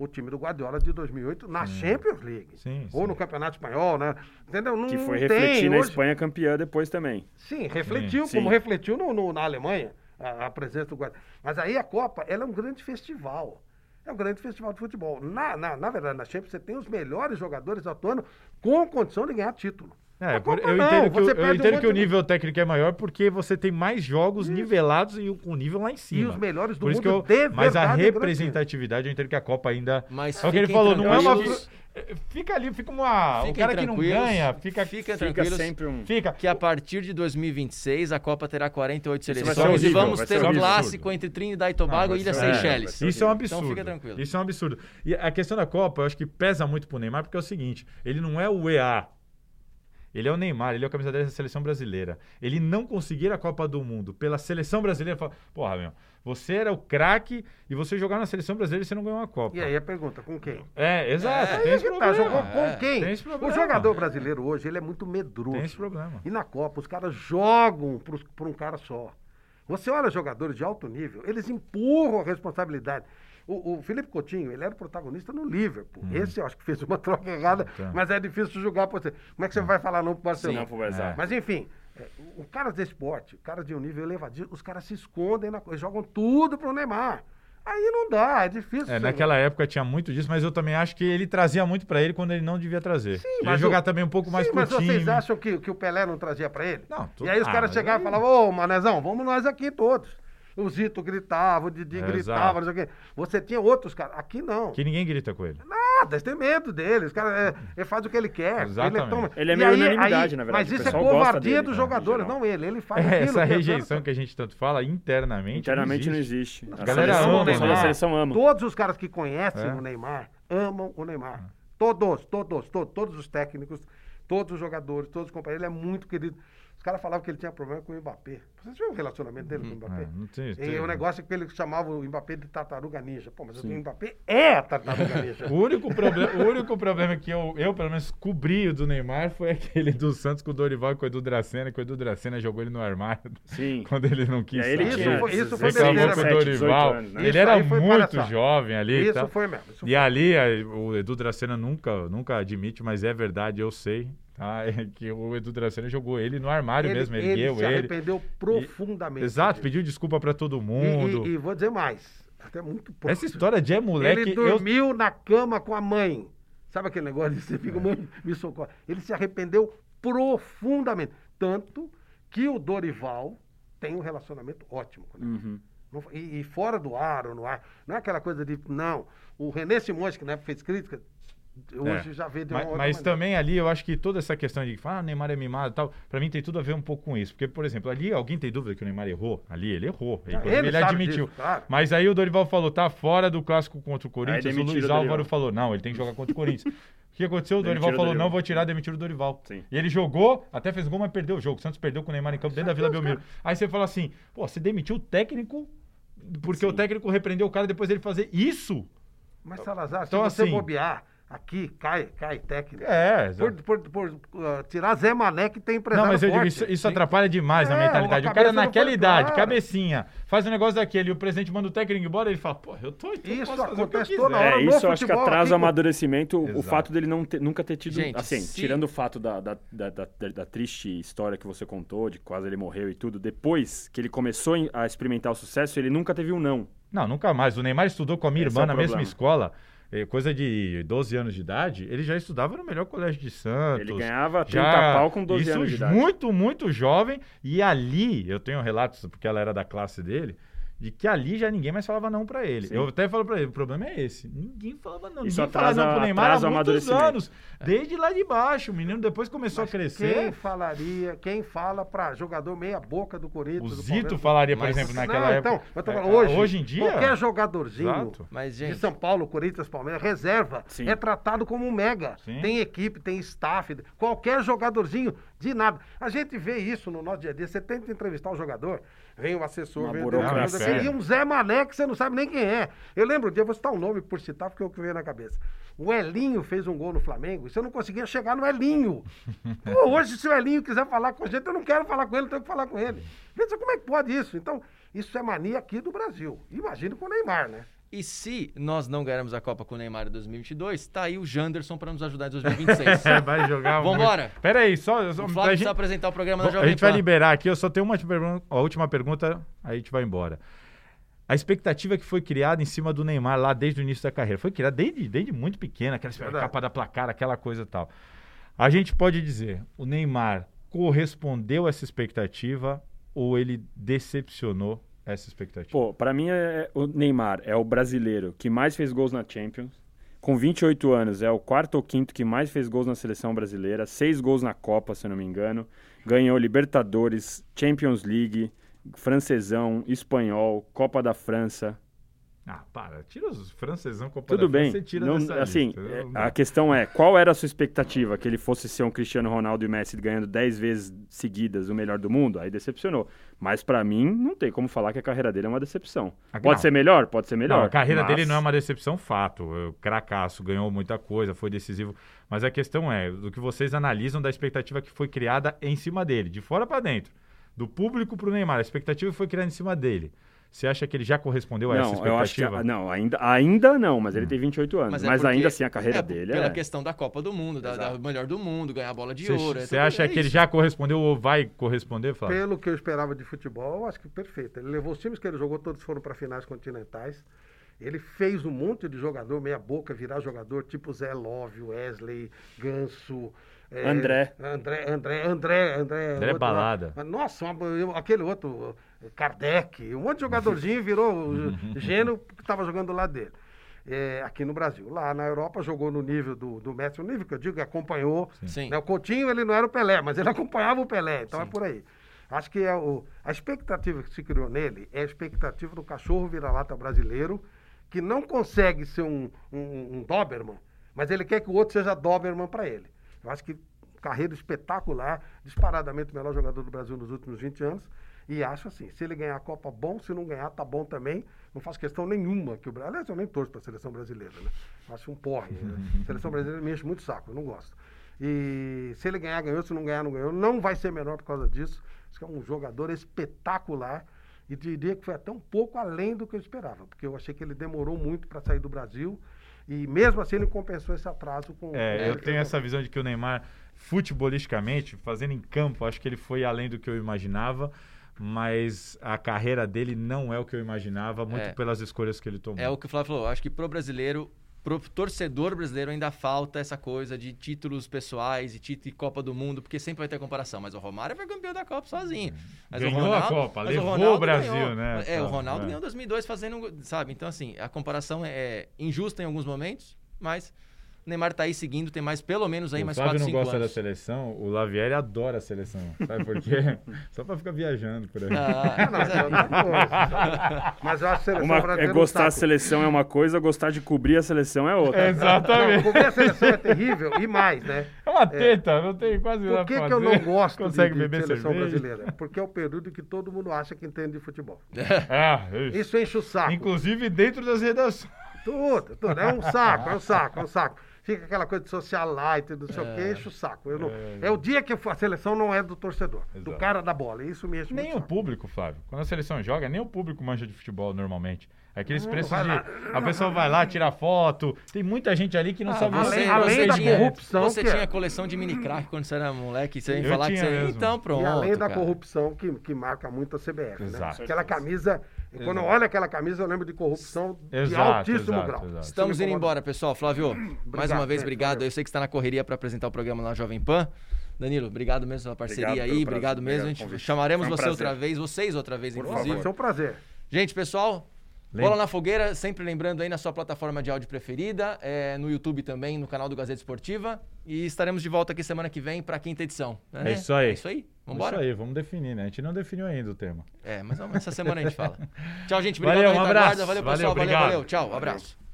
[SPEAKER 4] O time do Guardiola de 2008 na Champions League.
[SPEAKER 2] Sim,
[SPEAKER 4] Ou
[SPEAKER 2] sim.
[SPEAKER 4] no Campeonato Espanhol, né? Entendeu? Não,
[SPEAKER 3] Que foi
[SPEAKER 4] não
[SPEAKER 3] refletir
[SPEAKER 4] tem.
[SPEAKER 3] na
[SPEAKER 4] Hoje-
[SPEAKER 3] Espanha campeã depois também.
[SPEAKER 4] Sim, refletiu,
[SPEAKER 3] Sim.
[SPEAKER 4] como
[SPEAKER 3] Sim.
[SPEAKER 4] refletiu no, no- na Alemanha, a, a presença do Guardiola. Mas aí a Copa, ela é um grande festival. É um grande festival de futebol. Na, na, na verdade, na Champions, você tem os melhores jogadores atuando com condição de ganhar título.
[SPEAKER 2] É, por- eu
[SPEAKER 4] não,
[SPEAKER 2] entendo, que, o- eu
[SPEAKER 4] um
[SPEAKER 2] entendo
[SPEAKER 4] monte
[SPEAKER 2] que o
[SPEAKER 4] de-
[SPEAKER 2] nível técnico é maior porque você tem mais jogos nivelados e o, o nível lá em
[SPEAKER 4] E
[SPEAKER 2] cima.
[SPEAKER 4] os melhores do
[SPEAKER 2] Por isso que
[SPEAKER 4] mundo
[SPEAKER 2] eu,
[SPEAKER 4] de
[SPEAKER 2] mas a
[SPEAKER 4] é
[SPEAKER 2] representatividade, eu entendo que a Copa ainda.
[SPEAKER 1] Mas
[SPEAKER 2] é o que ele falou, não é uma. fru- Fica ali, fica uma. o
[SPEAKER 1] Fiquem
[SPEAKER 2] cara que não ganha, fica.
[SPEAKER 3] Fica
[SPEAKER 1] tranquilos.
[SPEAKER 3] sempre um...
[SPEAKER 2] Fica.
[SPEAKER 1] Que a partir de 2026 a Copa terá 48
[SPEAKER 3] vai ser
[SPEAKER 1] seleções e vamos
[SPEAKER 3] vai
[SPEAKER 1] ter
[SPEAKER 3] ser
[SPEAKER 1] um clássico entre Trinidad e Tobago e Ilha Seychelles.
[SPEAKER 2] Isso é um
[SPEAKER 1] Então
[SPEAKER 2] absurdo.
[SPEAKER 1] fica tranquilo.
[SPEAKER 2] Isso é um absurdo. E a questão da Copa, eu acho que pesa muito pro Neymar, porque é o seguinte: ele não é o EA. Ele é o Neymar, ele é o camisa 10 da seleção brasileira. Ele não conseguir a Copa do Mundo pela seleção brasileira, fala, porra, meu, você era o craque e você jogar na seleção brasileira e você não ganhou uma Copa.
[SPEAKER 4] E aí a pergunta, com quem?
[SPEAKER 2] É, exato,
[SPEAKER 1] É,
[SPEAKER 2] tem esse
[SPEAKER 4] que tá,
[SPEAKER 2] problema.
[SPEAKER 4] jogou com
[SPEAKER 1] É,
[SPEAKER 4] quem?
[SPEAKER 2] tem esse problema.
[SPEAKER 4] O jogador brasileiro hoje, ele é muito medroso.
[SPEAKER 2] Tem esse problema.
[SPEAKER 4] E na Copa, os caras jogam por um cara só. Você olha jogadores de alto nível, eles empurram a responsabilidade. O, o Felipe Coutinho, ele era o protagonista no Liverpool. Esse eu acho que fez uma troca errada,
[SPEAKER 2] Tá.
[SPEAKER 4] mas é difícil julgar por você. Como é que você vai falar não pro Barcelona?
[SPEAKER 3] Não, pro Barça.
[SPEAKER 4] Mas enfim, é, o, cara desse esporte, o cara de um nível elevadíssimo, os caras se escondem na coisa, jogam tudo pro Neymar. Aí não dá, é difícil.
[SPEAKER 2] É, naquela época tinha muito disso, mas eu também acho que ele trazia muito pra ele quando ele não devia trazer. Sim, ele
[SPEAKER 4] mas
[SPEAKER 2] jogar
[SPEAKER 4] o-
[SPEAKER 2] também um pouco mais
[SPEAKER 4] Sim,
[SPEAKER 2] pro
[SPEAKER 4] mas
[SPEAKER 2] time.
[SPEAKER 4] vocês acham que, que o Pelé não trazia pra ele?
[SPEAKER 2] Não, tu-
[SPEAKER 4] E aí os
[SPEAKER 2] ah,
[SPEAKER 4] caras
[SPEAKER 2] mas
[SPEAKER 4] chegavam e
[SPEAKER 2] aí-
[SPEAKER 4] falavam, ô, Manezão, vamos nós aqui todos. O Zito gritava, o Didi
[SPEAKER 2] É,
[SPEAKER 4] gritava,
[SPEAKER 2] exato.
[SPEAKER 4] não sei o quê. Você tinha outros caras. Aqui não.
[SPEAKER 2] Que ninguém grita com ele.
[SPEAKER 4] Nada, eles têm medo dele. Os caras, é, ele faz o que ele quer.
[SPEAKER 2] Exatamente.
[SPEAKER 4] Ele, toma-
[SPEAKER 3] Ele é meio
[SPEAKER 4] aí-
[SPEAKER 3] unanimidade,
[SPEAKER 4] aí-
[SPEAKER 3] na verdade,
[SPEAKER 4] Mas isso é covardia
[SPEAKER 3] dele,
[SPEAKER 4] dos
[SPEAKER 3] né,
[SPEAKER 4] jogadores, não ele. Ele faz
[SPEAKER 2] É,
[SPEAKER 4] aquilo
[SPEAKER 2] essa
[SPEAKER 4] que é
[SPEAKER 2] rejeição que a gente tanto fala, internamente.
[SPEAKER 3] Internamente não
[SPEAKER 2] existe.
[SPEAKER 3] existe.
[SPEAKER 2] A
[SPEAKER 3] A
[SPEAKER 2] galera
[SPEAKER 3] seleção,
[SPEAKER 2] ama
[SPEAKER 3] o
[SPEAKER 2] Neymar.
[SPEAKER 3] seleção ama.
[SPEAKER 4] Todos os caras que conhecem
[SPEAKER 2] É.
[SPEAKER 4] o Neymar amam o Neymar. Todos, todos, todos, todos os técnicos, todos os jogadores, todos os companheiros. Ele é muito querido. Os caras falavam que ele tinha problema com o Mbappé. Vocês viram o relacionamento dele com o Mbappé?
[SPEAKER 2] É, não tem-
[SPEAKER 4] E
[SPEAKER 2] tem-
[SPEAKER 4] o negócio é que ele chamava o Mbappé de tartaruga ninja. Pô, mas o Mbappé é a tartaruga ninja.
[SPEAKER 2] O único, problema, o único problema que eu, eu, pelo menos, cobri o do Neymar foi aquele do Santos com o Dorival e com o Edu Dracena, que o Edu Dracena jogou ele no armário
[SPEAKER 3] Sim.
[SPEAKER 2] quando ele não quis
[SPEAKER 3] ele
[SPEAKER 2] sair.
[SPEAKER 3] tinha
[SPEAKER 4] Isso foi- isso foi besteira
[SPEAKER 2] com o
[SPEAKER 4] mesmo.
[SPEAKER 2] Dorival.
[SPEAKER 3] 17, 18 anos, né?
[SPEAKER 2] Ele
[SPEAKER 4] Isso
[SPEAKER 2] era
[SPEAKER 4] foi
[SPEAKER 2] muito jovem ali.
[SPEAKER 4] Isso foi mesmo. isso
[SPEAKER 2] E ali, a- o Edu Dracena nunca, nunca admite, mas é verdade, eu sei. Tá? É que o Edu Dracena jogou ele no armário
[SPEAKER 4] ele,
[SPEAKER 2] mesmo,
[SPEAKER 4] ele
[SPEAKER 2] ergueu
[SPEAKER 4] se
[SPEAKER 2] ele.
[SPEAKER 4] arrependeu profundamente.
[SPEAKER 2] Exato,
[SPEAKER 4] disso.
[SPEAKER 2] pediu desculpa pra todo
[SPEAKER 4] E-
[SPEAKER 2] mundo.
[SPEAKER 4] E, e vou dizer mais. Até muito pouco.
[SPEAKER 2] Essa história de é moleque,
[SPEAKER 4] Ele
[SPEAKER 2] eu
[SPEAKER 4] dormiu na cama com a mãe. Sabe aquele negócio de você fica,
[SPEAKER 2] É.
[SPEAKER 4] mãe, me socorre. Ele se arrependeu profundamente. Tanto que o Dorival tem um relacionamento ótimo com ele.
[SPEAKER 3] Uhum.
[SPEAKER 4] E, e fora do ar ou no ar. Não é aquela coisa de. Não. O René Simões, que na época fez crítica, hoje
[SPEAKER 2] É.
[SPEAKER 4] já vê de
[SPEAKER 2] Mas,
[SPEAKER 4] uma outra
[SPEAKER 2] mas
[SPEAKER 4] maneira.
[SPEAKER 2] também ali eu acho que toda essa questão de ah, Neymar é mimado e tal, pra mim tem tudo a ver um pouco com isso. Porque, por exemplo, ali alguém tem dúvida que o Neymar errou? Ali ele errou. Ele,
[SPEAKER 4] Ele
[SPEAKER 2] ele admitiu.
[SPEAKER 4] disso, claro.
[SPEAKER 2] Mas aí o Dorival falou, tá fora do clássico contra o Corinthians. O Luiz
[SPEAKER 3] o.
[SPEAKER 2] Álvaro falou, não, ele tem que jogar contra o Corinthians. O que aconteceu? O Dorival falou,
[SPEAKER 3] Dorival.
[SPEAKER 2] não vou tirar, demitir o Dorival.
[SPEAKER 3] Sim.
[SPEAKER 2] E ele jogou, até fez gol, mas perdeu o jogo. O Santos perdeu com o Neymar em campo dentro da Vila Belmiro. Aí você fala assim, pô, você demitiu o técnico porque o técnico repreendeu o cara depois dele fazer isso?
[SPEAKER 4] Mas, Salazar,
[SPEAKER 2] Então,
[SPEAKER 4] se você
[SPEAKER 2] assim-
[SPEAKER 4] bobear, aqui cai, cai técnico.
[SPEAKER 2] É,
[SPEAKER 4] Por,
[SPEAKER 2] exato.
[SPEAKER 4] por, por, uh, tirar Zé Mané, que tem empresário
[SPEAKER 2] Não, mas eu digo,
[SPEAKER 4] forte.
[SPEAKER 2] isso, isso atrapalha demais na
[SPEAKER 4] É,
[SPEAKER 2] mentalidade.
[SPEAKER 4] a
[SPEAKER 2] O cara
[SPEAKER 4] não
[SPEAKER 2] naquela idade,
[SPEAKER 4] clara.
[SPEAKER 2] cabecinha, faz um negócio daquele e o presidente manda o técnico embora, ele fala, pô, eu tô eu
[SPEAKER 4] Isso
[SPEAKER 2] posso fazer o que eu
[SPEAKER 4] acontece
[SPEAKER 2] quiser.
[SPEAKER 4] toda hora.
[SPEAKER 3] É,
[SPEAKER 4] no
[SPEAKER 3] isso eu acho que atrasa o amadurecimento, o
[SPEAKER 2] Exato.
[SPEAKER 3] fato dele não ter- nunca ter tido.
[SPEAKER 1] Gente,
[SPEAKER 3] assim,
[SPEAKER 1] se-
[SPEAKER 3] tirando o fato da, da, da, da- da- triste história que você contou, de quase ele morreu e tudo, depois que ele começou a experimentar o sucesso, ele nunca teve um não.
[SPEAKER 2] Não, nunca mais. O Neymar estudou com a minha
[SPEAKER 3] Esse
[SPEAKER 2] irmã
[SPEAKER 3] é o
[SPEAKER 2] na mesma
[SPEAKER 3] problema.
[SPEAKER 2] escola, eh, coisa de 12 anos de idade, ele já estudava no melhor colégio de Santos.
[SPEAKER 3] Ele ganhava 30
[SPEAKER 2] já-
[SPEAKER 3] pau com 12
[SPEAKER 2] isso
[SPEAKER 3] anos de idade.
[SPEAKER 2] muito, muito jovem. E ali, eu tenho relatos, porque ela era da classe dele, de que ali já ninguém mais falava não pra ele.
[SPEAKER 3] Sim.
[SPEAKER 2] Eu até falo pra ele, o problema é esse. Ninguém falava não.
[SPEAKER 3] Isso
[SPEAKER 2] ninguém falava
[SPEAKER 3] atrasa-
[SPEAKER 2] não pro Neymar há
[SPEAKER 3] o
[SPEAKER 2] muitos anos. Desde lá de baixo. O menino depois começou a crescer.
[SPEAKER 4] Quem falaria, quem fala pra jogador meia boca do
[SPEAKER 2] O
[SPEAKER 4] Corinthians? do
[SPEAKER 2] Zito falaria, por
[SPEAKER 1] Mas-
[SPEAKER 2] exemplo, naquela
[SPEAKER 4] Não,
[SPEAKER 2] época.
[SPEAKER 4] Então, eu tô
[SPEAKER 2] É,
[SPEAKER 4] falando, hoje,
[SPEAKER 2] hoje em dia.
[SPEAKER 4] qualquer jogadorzinho
[SPEAKER 2] Exato.
[SPEAKER 1] Mas,
[SPEAKER 4] de
[SPEAKER 1] gente,
[SPEAKER 4] São Paulo, Corinthians, Palmeiras, reserva,
[SPEAKER 3] Sim.
[SPEAKER 4] é tratado como um mega.
[SPEAKER 2] Sim.
[SPEAKER 4] Tem equipe, tem staff, qualquer jogadorzinho de nada. A gente vê isso no nosso dia a dia. Você tenta entrevistar o jogador, vem o assessor,
[SPEAKER 3] Uma
[SPEAKER 4] vem o o e um Zé Mané que você não sabe nem quem é. Eu lembro um dia, vou citar um nome por citar, porque é o que veio na cabeça. O Elinho fez um gol no Flamengo e você não conseguia chegar no Elinho. Pô, hoje, se o Elinho quiser falar com a gente, eu não quero falar com ele, eu tenho que falar com ele. Pensa como é que pode isso? Então, isso é mania aqui do Brasil. Imagina com o Neymar, né?
[SPEAKER 1] E se nós não ganharmos a Copa com o Neymar em 2022, tá aí o Janderson pra nos ajudar em 2026.
[SPEAKER 2] É, vai jogar.
[SPEAKER 1] Vambora.
[SPEAKER 2] Pera aí, só. só
[SPEAKER 1] O
[SPEAKER 2] a
[SPEAKER 1] Flávio
[SPEAKER 2] gente-
[SPEAKER 1] precisa apresentar o programa da
[SPEAKER 2] Bom, a
[SPEAKER 1] Jovem
[SPEAKER 2] gente vai liberar aqui, eu só tenho uma pergunta, a última pergunta, aí a gente vai embora. A expectativa que foi criada em cima do Neymar lá desde o início da carreira, foi criada desde, desde muito pequena, aquela
[SPEAKER 4] Verdade.
[SPEAKER 2] capa da placar, aquela coisa e tal. A gente pode dizer, o Neymar correspondeu a essa expectativa ou ele decepcionou essa expectativa?
[SPEAKER 3] Pô, pra mim é, o Neymar é o brasileiro que mais fez gols na Champions. Com 28 anos, é o quarto ou quinto que mais fez gols na seleção brasileira. Seis gols na Copa, se eu não me engano. Ganhou Libertadores, Champions League, francesão, espanhol, Copa da França.
[SPEAKER 2] Ah, para, tira os francesão Copa
[SPEAKER 3] Tudo bem.
[SPEAKER 2] E tira
[SPEAKER 3] Não- assim,
[SPEAKER 2] lista.
[SPEAKER 3] é,
[SPEAKER 2] Não
[SPEAKER 3] a questão é, qual era a sua expectativa? Que ele fosse ser um Cristiano Ronaldo e Messi ganhando 10 vezes seguidas o melhor do mundo? Aí decepcionou. Mas pra mim, não tem como falar que a carreira dele é uma decepção.
[SPEAKER 2] Ah,
[SPEAKER 3] Pode
[SPEAKER 2] não.
[SPEAKER 3] ser melhor? Pode ser melhor.
[SPEAKER 2] A carreira
[SPEAKER 3] mas-
[SPEAKER 2] dele não é uma decepção, fato. O cracaço, ganhou muita coisa, foi decisivo. Mas a questão é, do que vocês analisam da expectativa que foi criada em cima dele, de fora para dentro. Do público pro Neymar, a expectativa foi criada em cima dele. Você acha que ele já correspondeu a essa
[SPEAKER 3] Não, eu acho que.
[SPEAKER 2] expectativa?
[SPEAKER 3] Não, ainda, ainda não, mas ele tem 28 anos. Mas,
[SPEAKER 1] é porque-
[SPEAKER 3] ainda assim a carreira
[SPEAKER 1] é,
[SPEAKER 3] dele
[SPEAKER 1] Pela
[SPEAKER 3] é.
[SPEAKER 1] questão da Copa do Mundo, da, da melhor do mundo, ganhar a bola de
[SPEAKER 2] Você
[SPEAKER 1] ouro. é
[SPEAKER 2] você
[SPEAKER 1] tudo-
[SPEAKER 2] acha
[SPEAKER 1] é
[SPEAKER 2] que ele já correspondeu ou vai corresponder, Flávio?
[SPEAKER 4] Pelo que eu esperava de futebol, eu acho que perfeito. Ele levou os times que ele jogou, todos foram para finais continentais. Ele fez um monte de jogador meia boca virar jogador, tipo Zé Love, Wesley, Ganso. é,
[SPEAKER 3] André.
[SPEAKER 4] André, André, André, André.
[SPEAKER 2] André
[SPEAKER 4] outro lá.
[SPEAKER 2] Balada.
[SPEAKER 4] Nossa, uma- eu- aquele outro, Kardec, um monte de jogadorzinho virou o gênio que estava jogando do lado dele. É, aqui no Brasil. Lá na Europa jogou no nível do, do Messi, o nível que eu digo que acompanhou.
[SPEAKER 1] Sim.
[SPEAKER 4] né? O Coutinho ele não era o Pelé, mas ele acompanhava o Pelé, então é por aí. Acho que é o, a expectativa que se criou nele é a expectativa do cachorro vira-lata brasileiro, que não consegue ser um, um, um Doberman, mas ele quer que o outro seja Doberman para ele. Eu acho que carreira espetacular, disparadamente o melhor jogador do Brasil nos últimos 20 anos. E acho assim, se ele ganhar a Copa, bom, se não ganhar, tá bom também. Não faço questão nenhuma que o Brasil. Aliás, eu nem torço para a seleção brasileira, né? Acho um porre. né? Seleção brasileira me enche muito saco, eu não gosto. E se ele ganhar, ganhou, se não ganhar, não ganhou. Não vai ser menor por causa disso. Acho que é um jogador espetacular. E diria que foi até um pouco além do que eu esperava, porque eu achei que ele demorou muito para sair do Brasil. E mesmo assim ele compensou esse atraso com.
[SPEAKER 2] É, eu tenho essa visão de que o Neymar, futebolisticamente, fazendo em campo, acho que ele foi além do que eu imaginava, mas a carreira dele não é o que eu imaginava, muito
[SPEAKER 1] É.
[SPEAKER 2] pelas escolhas que ele tomou.
[SPEAKER 1] É o que o Flávio falou. Acho que pro brasileiro, pro torcedor brasileiro ainda falta essa coisa de títulos pessoais e título e Copa do Mundo, porque sempre vai ter comparação. Mas o Romário foi campeão da Copa sozinho. Mas
[SPEAKER 2] Ganhou
[SPEAKER 1] o Ronaldo,
[SPEAKER 2] a Copa, levou
[SPEAKER 1] Ronaldo
[SPEAKER 2] o Brasil,
[SPEAKER 1] ganhou.
[SPEAKER 2] né,
[SPEAKER 1] É, o? Ronaldo
[SPEAKER 2] É.
[SPEAKER 1] ganhou em 2002 fazendo, sabe? Então assim, a comparação é injusta em alguns momentos, mas o Neymar tá aí seguindo, tem mais pelo menos aí
[SPEAKER 2] o
[SPEAKER 1] mais
[SPEAKER 2] Flávio
[SPEAKER 1] 4,
[SPEAKER 2] não
[SPEAKER 1] 5
[SPEAKER 2] gosta da
[SPEAKER 1] anos.
[SPEAKER 2] seleção, o Lavieri adora a seleção. Sabe por quê? Só pra ficar viajando por aí.
[SPEAKER 1] Ah,
[SPEAKER 4] Não,
[SPEAKER 1] mas
[SPEAKER 4] é
[SPEAKER 1] é-
[SPEAKER 4] outra coisa. Mas eu acho a seleção
[SPEAKER 3] Uma, é
[SPEAKER 4] um
[SPEAKER 3] gostar da seleção é uma coisa, gostar de cobrir a seleção é outra.
[SPEAKER 4] Não,
[SPEAKER 2] Exatamente.
[SPEAKER 4] cobrir a seleção é terrível e mais, né?
[SPEAKER 2] É uma teta, não tem quase nada
[SPEAKER 4] Por que, que eu não gosto de,
[SPEAKER 2] Consegue
[SPEAKER 4] de
[SPEAKER 2] beber
[SPEAKER 4] seleção
[SPEAKER 2] cerveja?
[SPEAKER 4] brasileira? Porque é o período que todo mundo acha que entende de futebol.
[SPEAKER 2] Ah, isso.
[SPEAKER 4] Isso enche o saco.
[SPEAKER 2] Inclusive dentro das redações.
[SPEAKER 4] Tudo, tudo. É um saco, é um saco, é um saco. Fica aquela coisa de socialite, não sei o que, enche o saco. Eu não- é. o dia que a seleção não é do torcedor, do
[SPEAKER 2] Exato.
[SPEAKER 4] cara da bola. Isso me enche
[SPEAKER 2] Nem o
[SPEAKER 4] saco.
[SPEAKER 2] público, Flávio. Quando a seleção joga, nem o público manja de futebol normalmente. Aqueles
[SPEAKER 4] Não,
[SPEAKER 2] preços de.
[SPEAKER 4] lá.
[SPEAKER 2] A pessoa vai lá, tira foto. Tem muita gente ali que não
[SPEAKER 1] Ah,
[SPEAKER 2] sabe
[SPEAKER 1] você,
[SPEAKER 4] além-
[SPEAKER 2] você-
[SPEAKER 4] além
[SPEAKER 1] você
[SPEAKER 4] da
[SPEAKER 1] tinha,
[SPEAKER 4] corrupção
[SPEAKER 1] Você
[SPEAKER 4] que é.
[SPEAKER 1] tinha coleção de mini crack quando você era moleque, você ia
[SPEAKER 2] Eu
[SPEAKER 1] falar que você.
[SPEAKER 2] mesmo.
[SPEAKER 1] Então pronto.
[SPEAKER 4] e além da
[SPEAKER 1] cara.
[SPEAKER 4] corrupção que, que marca muito a CBF, né?
[SPEAKER 2] Exato.
[SPEAKER 4] Aquela camisa, e quando eu olho aquela camisa, eu lembro de corrupção de
[SPEAKER 2] Exato,
[SPEAKER 4] altíssimo
[SPEAKER 2] exato,
[SPEAKER 4] grau.
[SPEAKER 2] exato.
[SPEAKER 1] Estamos indo embora, pessoal. Flávio, mais uma vez,
[SPEAKER 4] gente,
[SPEAKER 1] obrigado. Eu sei que você está na correria para apresentar o programa na Jovem Pan. Danilo, obrigado mesmo pela parceria
[SPEAKER 3] Obrigado
[SPEAKER 1] aí,
[SPEAKER 3] prazer,
[SPEAKER 1] obrigado mesmo.
[SPEAKER 3] obrigado
[SPEAKER 1] A gente chamaremos
[SPEAKER 3] um
[SPEAKER 1] você
[SPEAKER 3] prazer.
[SPEAKER 1] outra vez, vocês outra vez,
[SPEAKER 4] Por favor,
[SPEAKER 1] inclusive.
[SPEAKER 4] vai ser um prazer.
[SPEAKER 1] Gente, pessoal, bola na fogueira, sempre lembrando aí na sua plataforma de áudio preferida, é, no YouTube também, no canal do Gazeta Esportiva. E estaremos de volta aqui semana que vem para a quinta edição. né?
[SPEAKER 2] É isso aí.
[SPEAKER 1] É isso aí. Vamos
[SPEAKER 2] Isso
[SPEAKER 1] embora?
[SPEAKER 2] aí, vamos definir, né? A gente não definiu ainda o tema.
[SPEAKER 1] É, mas essa semana a gente fala. Tchau, gente. Obrigado
[SPEAKER 2] Valeu, um abraço.
[SPEAKER 1] Valeu,
[SPEAKER 2] Valeu,
[SPEAKER 1] pessoal. Valeu,
[SPEAKER 2] obrigado.
[SPEAKER 1] valeu. Tchau, abraço.